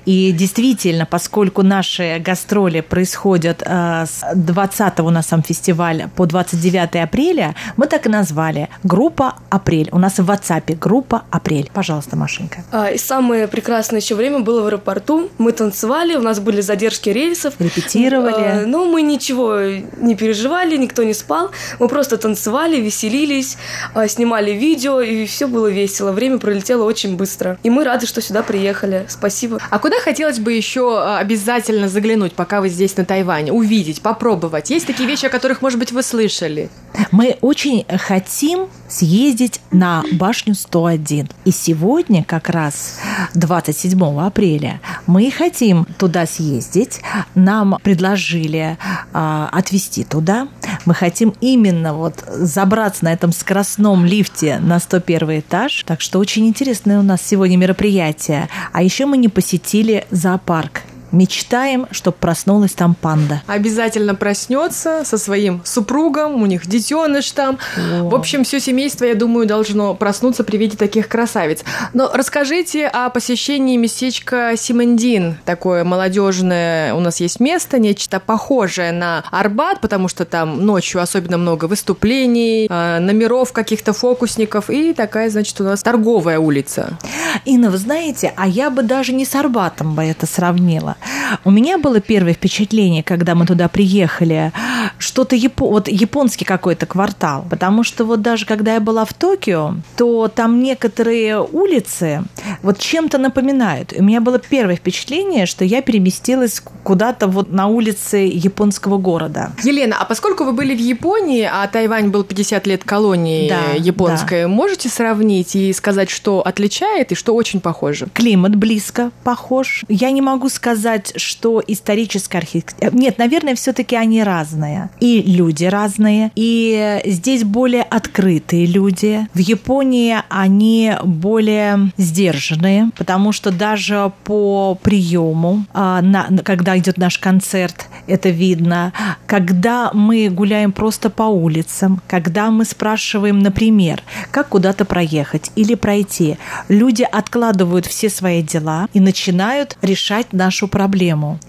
и действительно, поскольку наши гастроли происходят э, с 20 у нас сам фестиваль по 29 апреля, мы так и назвали «Группа Апрель». У нас в WhatsApp «Группа Апрель». Пожалуйста, Машенька. А, и самое прекрасное еще время было в аэропорту. Мы танцевали, у нас были задержки рейсов. Репетировали. А, но мы ничего не переживали, никто не спал. Мы просто танцевали, веселились, а, снимали видео, и все было весело. Время пролетело очень быстро. И мы рады, что сюда приехали. Спасибо Спасибо. А куда хотелось бы еще а, обязательно заглянуть, пока вы здесь на Тайване? Увидеть, попробовать? Есть такие вещи, о которых, может быть, вы слышали? Мы очень хотим съездить на башню 101. И сегодня, как раз 27 апреля, мы хотим туда съездить. Нам предложили а, отвезти туда. Мы хотим именно вот забраться на этом скоростном лифте на 101 этаж. Так что очень интересное у нас сегодня мероприятие. А еще мы не посетили зоопарк Мечтаем, чтобы проснулась там панда. Обязательно проснется со своим супругом, у них детеныш там. О. В общем, все семейство, я думаю, должно проснуться при виде таких красавиц. Но расскажите о посещении местечка Симендин. Такое молодежное у нас есть место, нечто похожее на Арбат, потому что там ночью особенно много выступлений, а, номеров каких-то фокусников и такая, значит, у нас торговая улица. Инна, вы знаете, а я бы даже не с Арбатом бы это сравнила. У меня было первое впечатление, когда мы туда приехали, что-то япо... вот японский какой-то квартал. Потому что вот даже когда я была в Токио, то там некоторые улицы вот чем-то напоминают. У меня было первое впечатление, что я переместилась куда-то вот на улице японского города. Елена, а поскольку вы были в Японии, а Тайвань был 50 лет колонии да, японской, да. можете сравнить и сказать, что отличает и что очень похоже? Климат близко похож. Я не могу сказать, что историческая архитектура... Нет, наверное, все-таки они разные. И люди разные. И здесь более открытые люди. В Японии они более сдержанные, потому что даже по приему, а, когда идет наш концерт, это видно. Когда мы гуляем просто по улицам, когда мы спрашиваем, например, как куда-то проехать или пройти, люди откладывают все свои дела и начинают решать нашу проблему.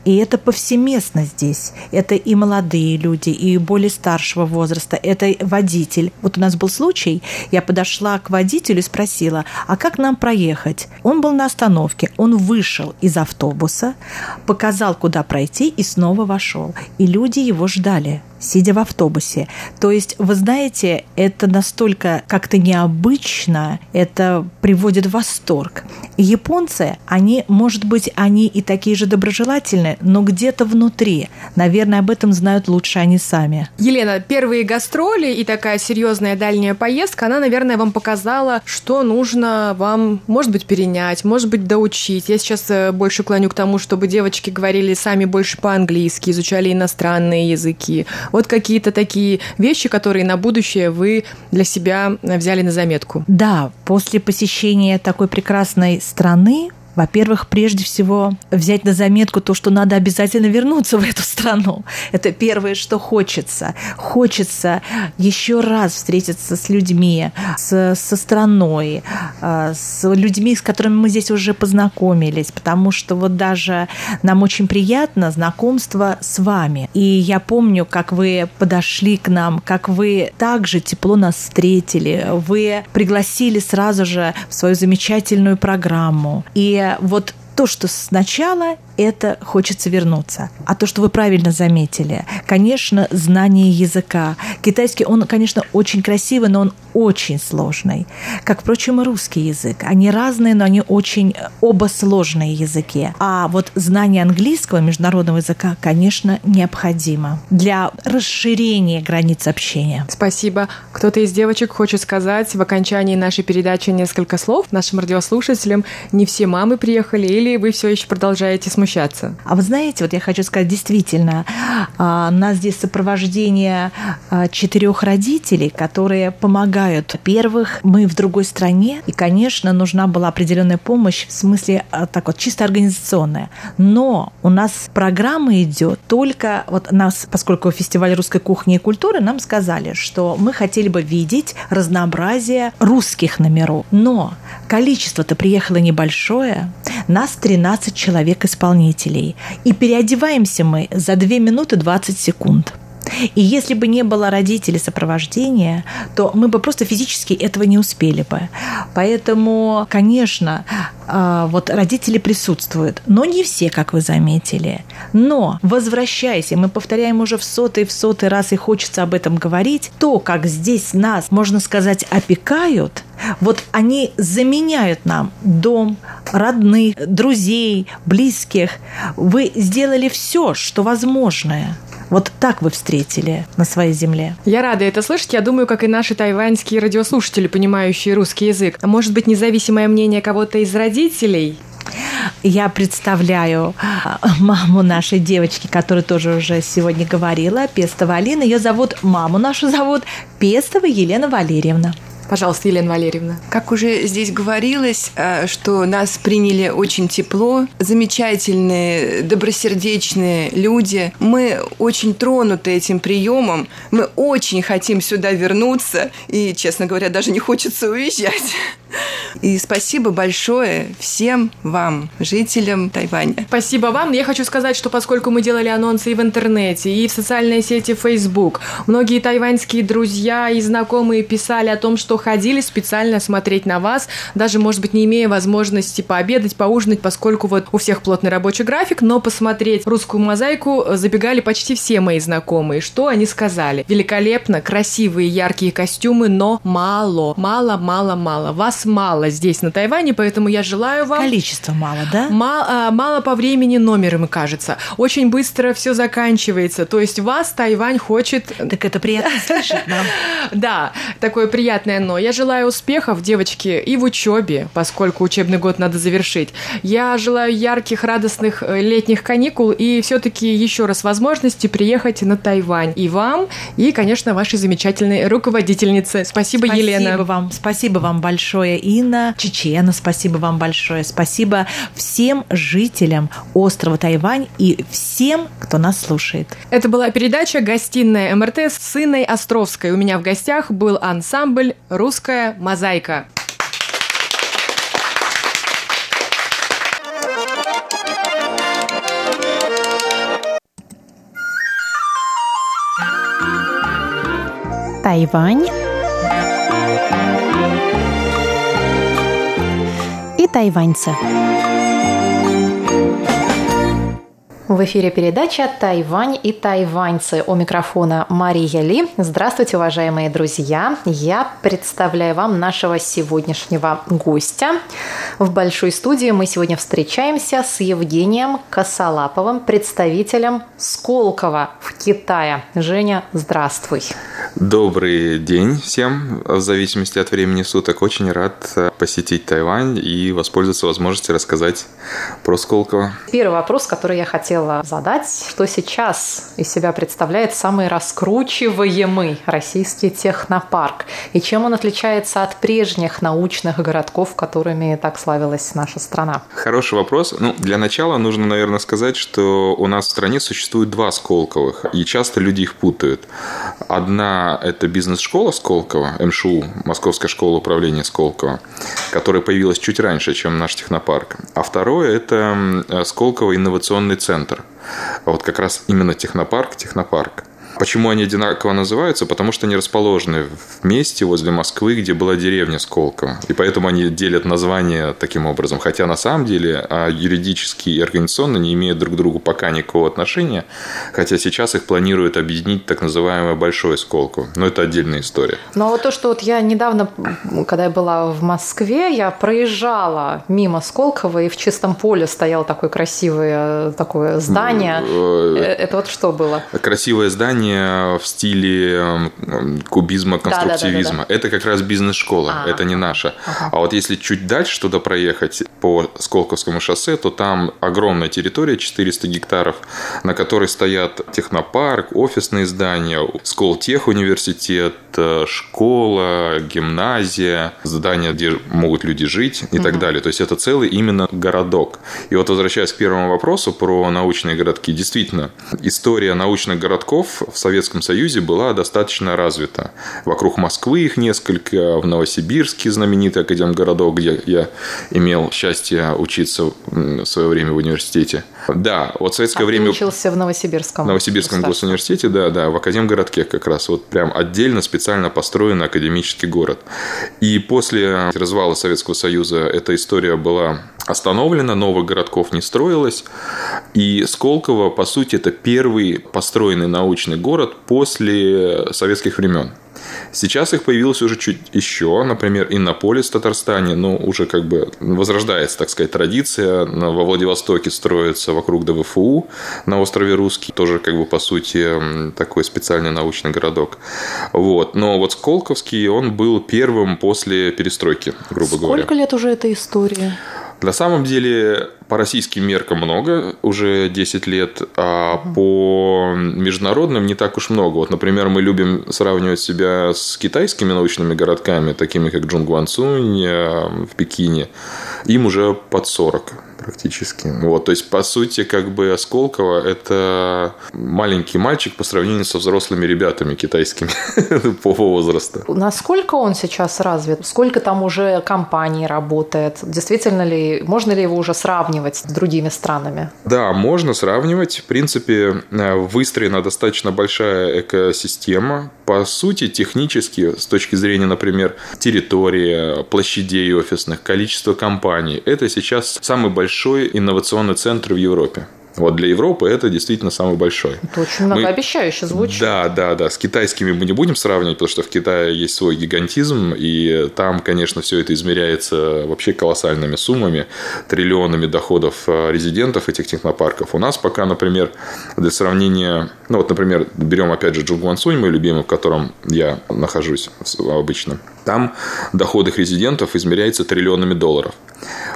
И это повсеместно здесь. Это и молодые люди, и более старшего возраста, это водитель. Вот у нас был случай, я подошла к водителю и спросила, а как нам проехать? Он был на остановке, он вышел из автобуса, показал, куда пройти и снова вошел. И люди его ждали сидя в автобусе. То есть, вы знаете, это настолько как-то необычно, это приводит в восторг. Японцы, они, может быть, они и такие же доброжелательные, но где-то внутри. Наверное, об этом знают лучше они сами. Елена, первые гастроли и такая серьезная дальняя поездка, она, наверное, вам показала, что нужно вам, может быть, перенять, может быть, доучить. Я сейчас э, больше клоню к тому, чтобы девочки говорили сами больше по-английски, изучали иностранные языки. Вот какие-то такие вещи, которые на будущее вы для себя взяли на заметку. Да, после посещения такой прекрасной страны во-первых, прежде всего взять на заметку то, что надо обязательно вернуться в эту страну. Это первое, что хочется. Хочется еще раз встретиться с людьми, с, со страной, а, с людьми, с которыми мы здесь уже познакомились, потому что вот даже нам очень приятно знакомство с вами. И я помню, как вы подошли к нам, как вы также тепло нас встретили, вы пригласили сразу же в свою замечательную программу. И вот то, что сначала это хочется вернуться. А то, что вы правильно заметили, конечно, знание языка. Китайский, он, конечно, очень красивый, но он очень сложный. Как, впрочем, и русский язык. Они разные, но они очень оба сложные языки. А вот знание английского, международного языка, конечно, необходимо для расширения границ общения. Спасибо. Кто-то из девочек хочет сказать в окончании нашей передачи несколько слов нашим радиослушателям. Не все мамы приехали или вы все еще продолжаете смущаться смущаться. А вы знаете, вот я хочу сказать, действительно, а, у нас здесь сопровождение а, четырех родителей, которые помогают. Первых, мы в другой стране, и, конечно, нужна была определенная помощь в смысле а, так вот чисто организационная. Но у нас программа идет только вот нас, поскольку фестиваль русской кухни и культуры, нам сказали, что мы хотели бы видеть разнообразие русских номеров. Но количество-то приехало небольшое, нас 13 человек исполнителей исполнителей. И переодеваемся мы за 2 минуты 20 секунд. И если бы не было родителей сопровождения, то мы бы просто физически этого не успели бы. Поэтому, конечно, а, вот родители присутствуют, но не все, как вы заметили. Но, возвращаясь, и мы повторяем уже в сотый, в сотый раз, и хочется об этом говорить, то, как здесь нас, можно сказать, опекают, вот они заменяют нам дом, родных, друзей, близких. Вы сделали все, что возможное. Вот так вы встретили на своей земле. Я рада это слышать. Я думаю, как и наши тайваньские радиослушатели, понимающие русский язык. А может быть, независимое мнение кого-то из родителей? Я представляю а, маму нашей девочки, которая тоже уже сегодня говорила, Пестова Алина. Ее зовут, маму нашу зовут Пестова Елена Валерьевна. Пожалуйста, Елена Валерьевна. Как уже здесь говорилось, э, что нас приняли очень тепло, замечательные, добросердечные люди. Мы очень тронуты этим приемом. Мы очень хотим сюда вернуться. И, честно говоря, даже не хочется уезжать. И спасибо большое всем вам, жителям Тайваня. Спасибо вам. Я хочу сказать, что поскольку мы делали анонсы и в интернете, и в социальной сети Facebook, многие тайваньские друзья и знакомые писали о том, что ходили специально смотреть на вас, даже, может быть, не имея возможности пообедать, поужинать, поскольку вот у всех плотный рабочий график, но посмотреть русскую мозаику забегали почти все мои знакомые. Что они сказали? Великолепно, красивые, яркие костюмы, но мало, мало, мало, мало. Вас мало здесь, на Тайване, поэтому я желаю вам... Количество мало, да? Мало, а, мало по времени номером, кажется. Очень быстро все заканчивается. То есть вас Тайвань хочет... Так это приятно слышать нам. Да, такое приятное но. Я желаю успехов, девочки, и в учебе, поскольку учебный год надо завершить. Я желаю ярких, радостных э, летних каникул и все-таки еще раз возможности приехать на Тайвань. И вам, и, конечно, вашей замечательной руководительнице. Спасибо, спасибо Елена. Спасибо вам. Спасибо вам большое, Инна. Чечена, спасибо вам большое. Спасибо всем жителям острова Тайвань и всем, кто нас слушает. Это была передача «Гостиная МРТ» с Инной Островской. У меня в гостях был ансамбль «Русская мозаика». Тайвань тайваньцы. В эфире передача «Тайвань и тайваньцы». У микрофона Мария Ли. Здравствуйте, уважаемые друзья. Я представляю вам нашего сегодняшнего гостя. В большой студии мы сегодня встречаемся с Евгением Косолаповым, представителем Сколково в Китае. Женя, здравствуй. Добрый день всем. В зависимости от времени суток очень рад посетить Тайвань и воспользоваться возможностью рассказать про Сколково. Первый вопрос, который я хотела задать, что сейчас из себя представляет самый раскручиваемый российский технопарк и чем он отличается от прежних научных городков, которыми так славилась наша страна? Хороший вопрос. Ну, для начала нужно, наверное, сказать, что у нас в стране существует два Сколковых, и часто люди их путают. Одна – это бизнес-школа Сколково, МШУ, Московская школа управления Сколково, которая появилась чуть раньше, чем наш технопарк. А второе – это Сколково инновационный центр. Вот как раз именно технопарк, технопарк. Почему они одинаково называются? Потому что они расположены в месте возле Москвы, где была деревня Сколково. И поэтому они делят название таким образом. Хотя на самом деле а юридически и организационно не имеют друг к другу пока никакого отношения. Хотя сейчас их планируют объединить так называемое Большое Сколково. Но это отдельная история. Но вот то, что вот я недавно, когда я была в Москве, я проезжала мимо Сколково, и в чистом поле стояло такое красивое такое здание. Ну, э, это вот что было? Красивое здание в стиле кубизма, конструктивизма. Да, да, да, это как раз бизнес-школа, а, это не наша. Ага. А вот если чуть дальше туда проехать по Сколковскому шоссе, то там огромная территория, 400 гектаров, на которой стоят технопарк, офисные здания, Сколтех университет, э, школа, гимназия, здания, где могут люди жить и угу. так далее. То есть это целый именно городок. И вот возвращаясь к первому вопросу про научные городки, действительно, история научных городков в Советском Союзе была достаточно развита. Вокруг Москвы их несколько, в Новосибирске знаменитый академгородок, где я имел счастье учиться в свое время в университете. Да, вот в советское а время... Учился в Новосибирском? В Новосибирском госуниверситете, да, да, в Академгородке как раз. Вот прям отдельно специально построенный академический город. И после развала Советского Союза эта история была остановлена, новых городков не строилось. И Сколково, по сути, это первый построенный научный город после советских времен. Сейчас их появилось уже чуть еще, например, Иннополис в Татарстане, но уже как бы возрождается, так сказать, традиция. Во Владивостоке строится вокруг ДВФУ на острове Русский, тоже как бы по сути такой специальный научный городок. Вот. Но вот Сколковский, он был первым после перестройки, грубо Сколько говоря. Сколько лет уже эта история? На самом деле, по российским меркам много, уже 10 лет, а угу. по международным не так уж много. Вот, например, мы любим сравнивать себя с китайскими научными городками, такими как Джунгуансунь э, в Пекине. Им уже под 40 практически. Вот, то есть, по сути, как бы Осколково – это маленький мальчик по сравнению со взрослыми ребятами китайскими по возрасту. Насколько он сейчас развит? Сколько там уже компаний работает? Действительно ли, можно ли его уже сравнивать с другими странами? Да, можно сравнивать. В принципе, э, выстроена достаточно большая экосистема. По сути, технически, с точки зрения, например, территории, площадей офисных, количества компаний, это сейчас самый большой большой инновационный центр в Европе. Вот для Европы это действительно самый большой. Это очень многообещающе мы... звучит. Да, да, да. С китайскими мы не будем сравнивать, потому что в Китае есть свой гигантизм, и там, конечно, все это измеряется вообще колоссальными суммами, триллионами доходов э, резидентов этих технопарков. У нас пока, например, для сравнения, ну вот, например, берем опять же Джунгуансунь, мой любимый, в котором я нахожусь обычно. Там доход их резидентов измеряется триллионами долларов.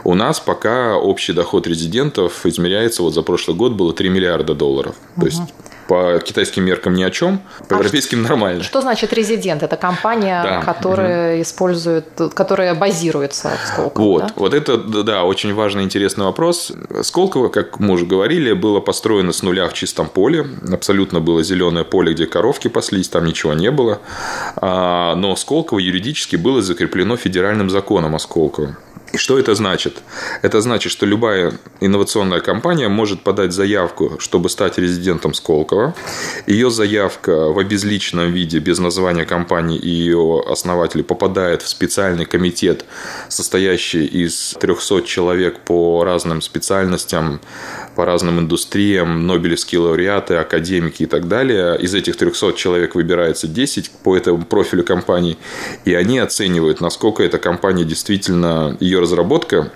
У нас пока общий доход резидентов измеряется, вот за прошлый год было 3 миллиарда долларов. Угу. То есть по китайским меркам ни о чем, по а европейским что, нормально. Что значит резидент? Это компания, да. которая угу. использует, которая базируется в Сколково. Вот, да? вот это, да, очень важный, интересный вопрос. Сколково, как мы уже говорили, было построено с нуля в чистом поле. Абсолютно было зеленое поле, где коровки паслись, там ничего не было. А, но Сколково юридически было закреплено федеральным законом о Сколково. И что это значит? Это значит, что любая инновационная компания может подать заявку, чтобы стать резидентом Сколково. Ее заявка в обезличенном виде, без названия компании и ее основателей, попадает в специальный комитет, состоящий из 300 человек по разным специальностям, по разным индустриям, нобелевские лауреаты, академики и так далее. Из этих 300 человек выбирается 10 по этому профилю компании, и они оценивают, насколько эта компания действительно, ее разработка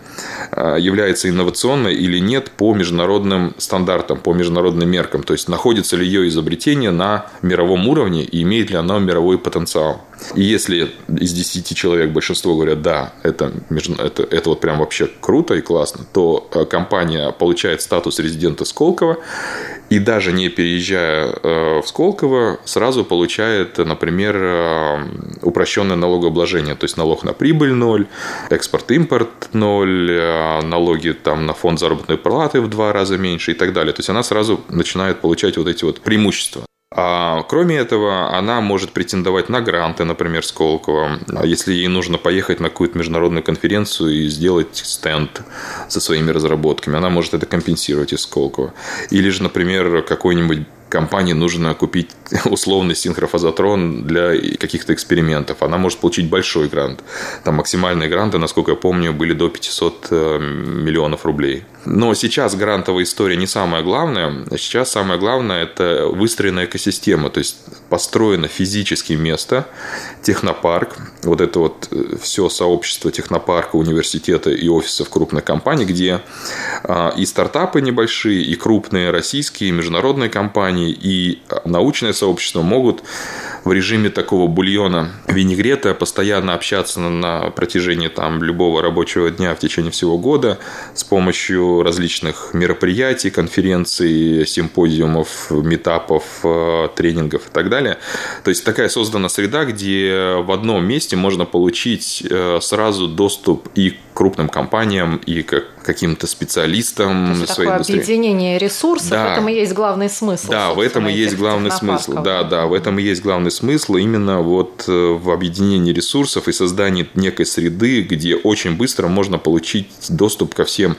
а, является инновационной или нет по международным стандартам, по международным меркам. То есть, находится ли ее изобретение на мировом уровне и имеет ли оно мировой потенциал. И если из 10 человек большинство говорят, да, это, это, это вот прям вообще круто и классно, то а, компания получает статус резидента Сколково и даже не переезжая э, в Сколково, сразу получает, например, упрощенное налогообложение, то есть налог на прибыль ноль, экспорт-импорт ноль, э, налоги там на фонд заработной платы в два раза меньше и так далее. То есть она сразу начинает получать вот эти вот преимущества. А кроме этого, она может претендовать на гранты, например, Сколково, а если ей нужно поехать на какую-то международную конференцию и сделать стенд со своими разработками. Она может это компенсировать из Сколково. Или же, например, какой-нибудь компании нужно купить условный синхрофазотрон для каких-то экспериментов. Она может получить большой грант. Там максимальные гранты, насколько я помню, были до 500 э, миллионов рублей. Но сейчас грантовая история не самое главное. Сейчас самое главное – это выстроенная экосистема, то есть построено физически место, технопарк, вот это вот э, все сообщество технопарка, университета и офисов крупных компаний, где а, и стартапы небольшие, и крупные российские, и международные компании, и научное сообщество могут в режиме такого бульона винегрета постоянно общаться на протяжении там любого рабочего дня в течение всего года с помощью различных мероприятий, конференций, симпозиумов, метапов, э, тренингов и так далее. То есть такая создана среда, где в одном месте можно получить э, сразу доступ и к крупным компаниям, и к каким-то специалистам То есть своей такое индустрии. объединение ресурсов, да. в этом и есть главный смысл. Да, в этом и есть главный смысл. Да, да, в этом и есть главный смысл именно вот э, в объединении ресурсов и создании некой среды, где очень быстро можно получить доступ ко всем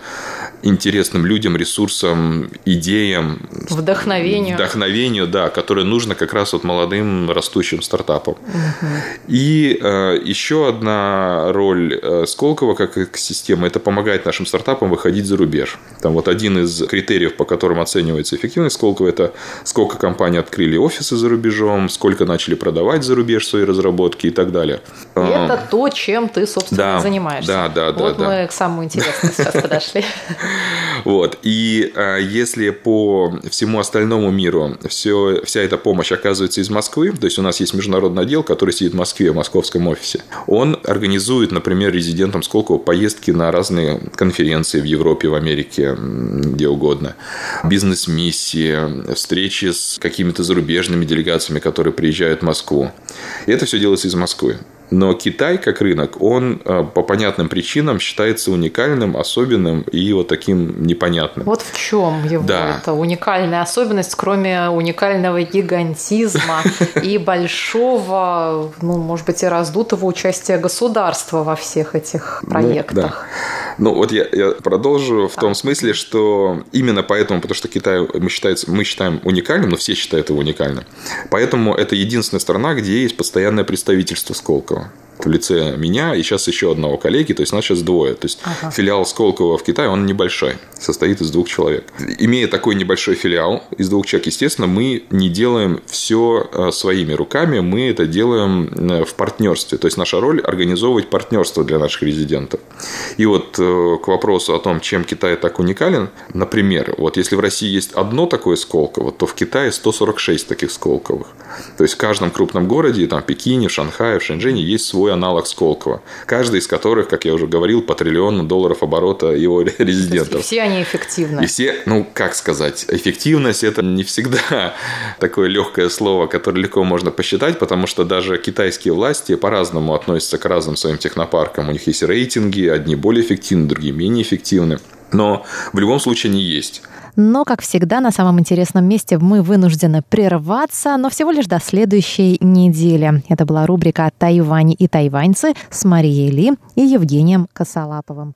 интересным людям, ресурсам, идеям. Вдохновению. Вдохновению, да, которое нужно как раз вот молодым растущим стартапам. Угу. И э, еще одна роль э, Сколково как экосистема – это помогать нашим стартапам выходить за рубеж. Там вот один из критериев, по которым оценивается эффективность Сколково – это сколько компаний открыли офисы за рубежом, сколько начали продавать за рубеж свои разработки и так далее. Это то, чем ты, собственно, да, занимаешься. Да, да, да. Вот да. мы к самому интересному сейчас подошли. Вот. И а, если по всему остальному миру все, вся эта помощь оказывается из Москвы, то есть у нас есть международный отдел, который сидит в Москве, в московском офисе, он организует, например, резидентам Сколково поездки на разные конференции в Европе, в Америке, где угодно, бизнес-миссии, встречи с какими-то зарубежными делегациями, которые приезжают в Москву. И это все делается из Москвы. Но Китай как рынок, он э, по понятным причинам считается уникальным, особенным и вот таким непонятным. Вот в чем его да. это уникальная особенность, кроме уникального гигантизма и большого, ну, может быть, и раздутого участия государства во всех этих проектах. Ну, да. Ну, вот я, я продолжу в том смысле, что именно поэтому, потому что Китай мы, считается, мы считаем уникальным, но все считают его уникальным. Поэтому это единственная страна, где есть постоянное представительство Сколково видео в лице меня и сейчас еще одного коллеги, то есть нас сейчас двое. То есть ага. филиал Сколково в Китае, он небольшой, состоит из двух человек. Имея такой небольшой филиал из двух человек, естественно, мы не делаем все э, своими руками, мы это делаем э, в партнерстве. То есть наша роль организовывать партнерство для наших резидентов. И вот э, к вопросу о том, чем Китай так уникален, например, вот если в России есть одно такое Сколково, то в Китае 146 таких Сколковых. То есть в каждом крупном городе, там, Пекине, Шанхае, в Шэньчжэне есть свой свой аналог Сколково. Каждый из которых, как я уже говорил, по триллиону долларов оборота его резидентов. Все они эффективны. И все, ну, как сказать, эффективность – это не всегда такое легкое слово, которое легко можно посчитать, потому что даже китайские власти по-разному относятся к разным своим технопаркам. У них есть рейтинги, одни более эффективны, другие менее эффективны. Но в любом случае они есть. Но, как всегда, на самом интересном месте мы вынуждены прерваться, но всего лишь до следующей недели. Это была рубрика «Тайвань и тайваньцы» с Марией Ли и Евгением Косолаповым.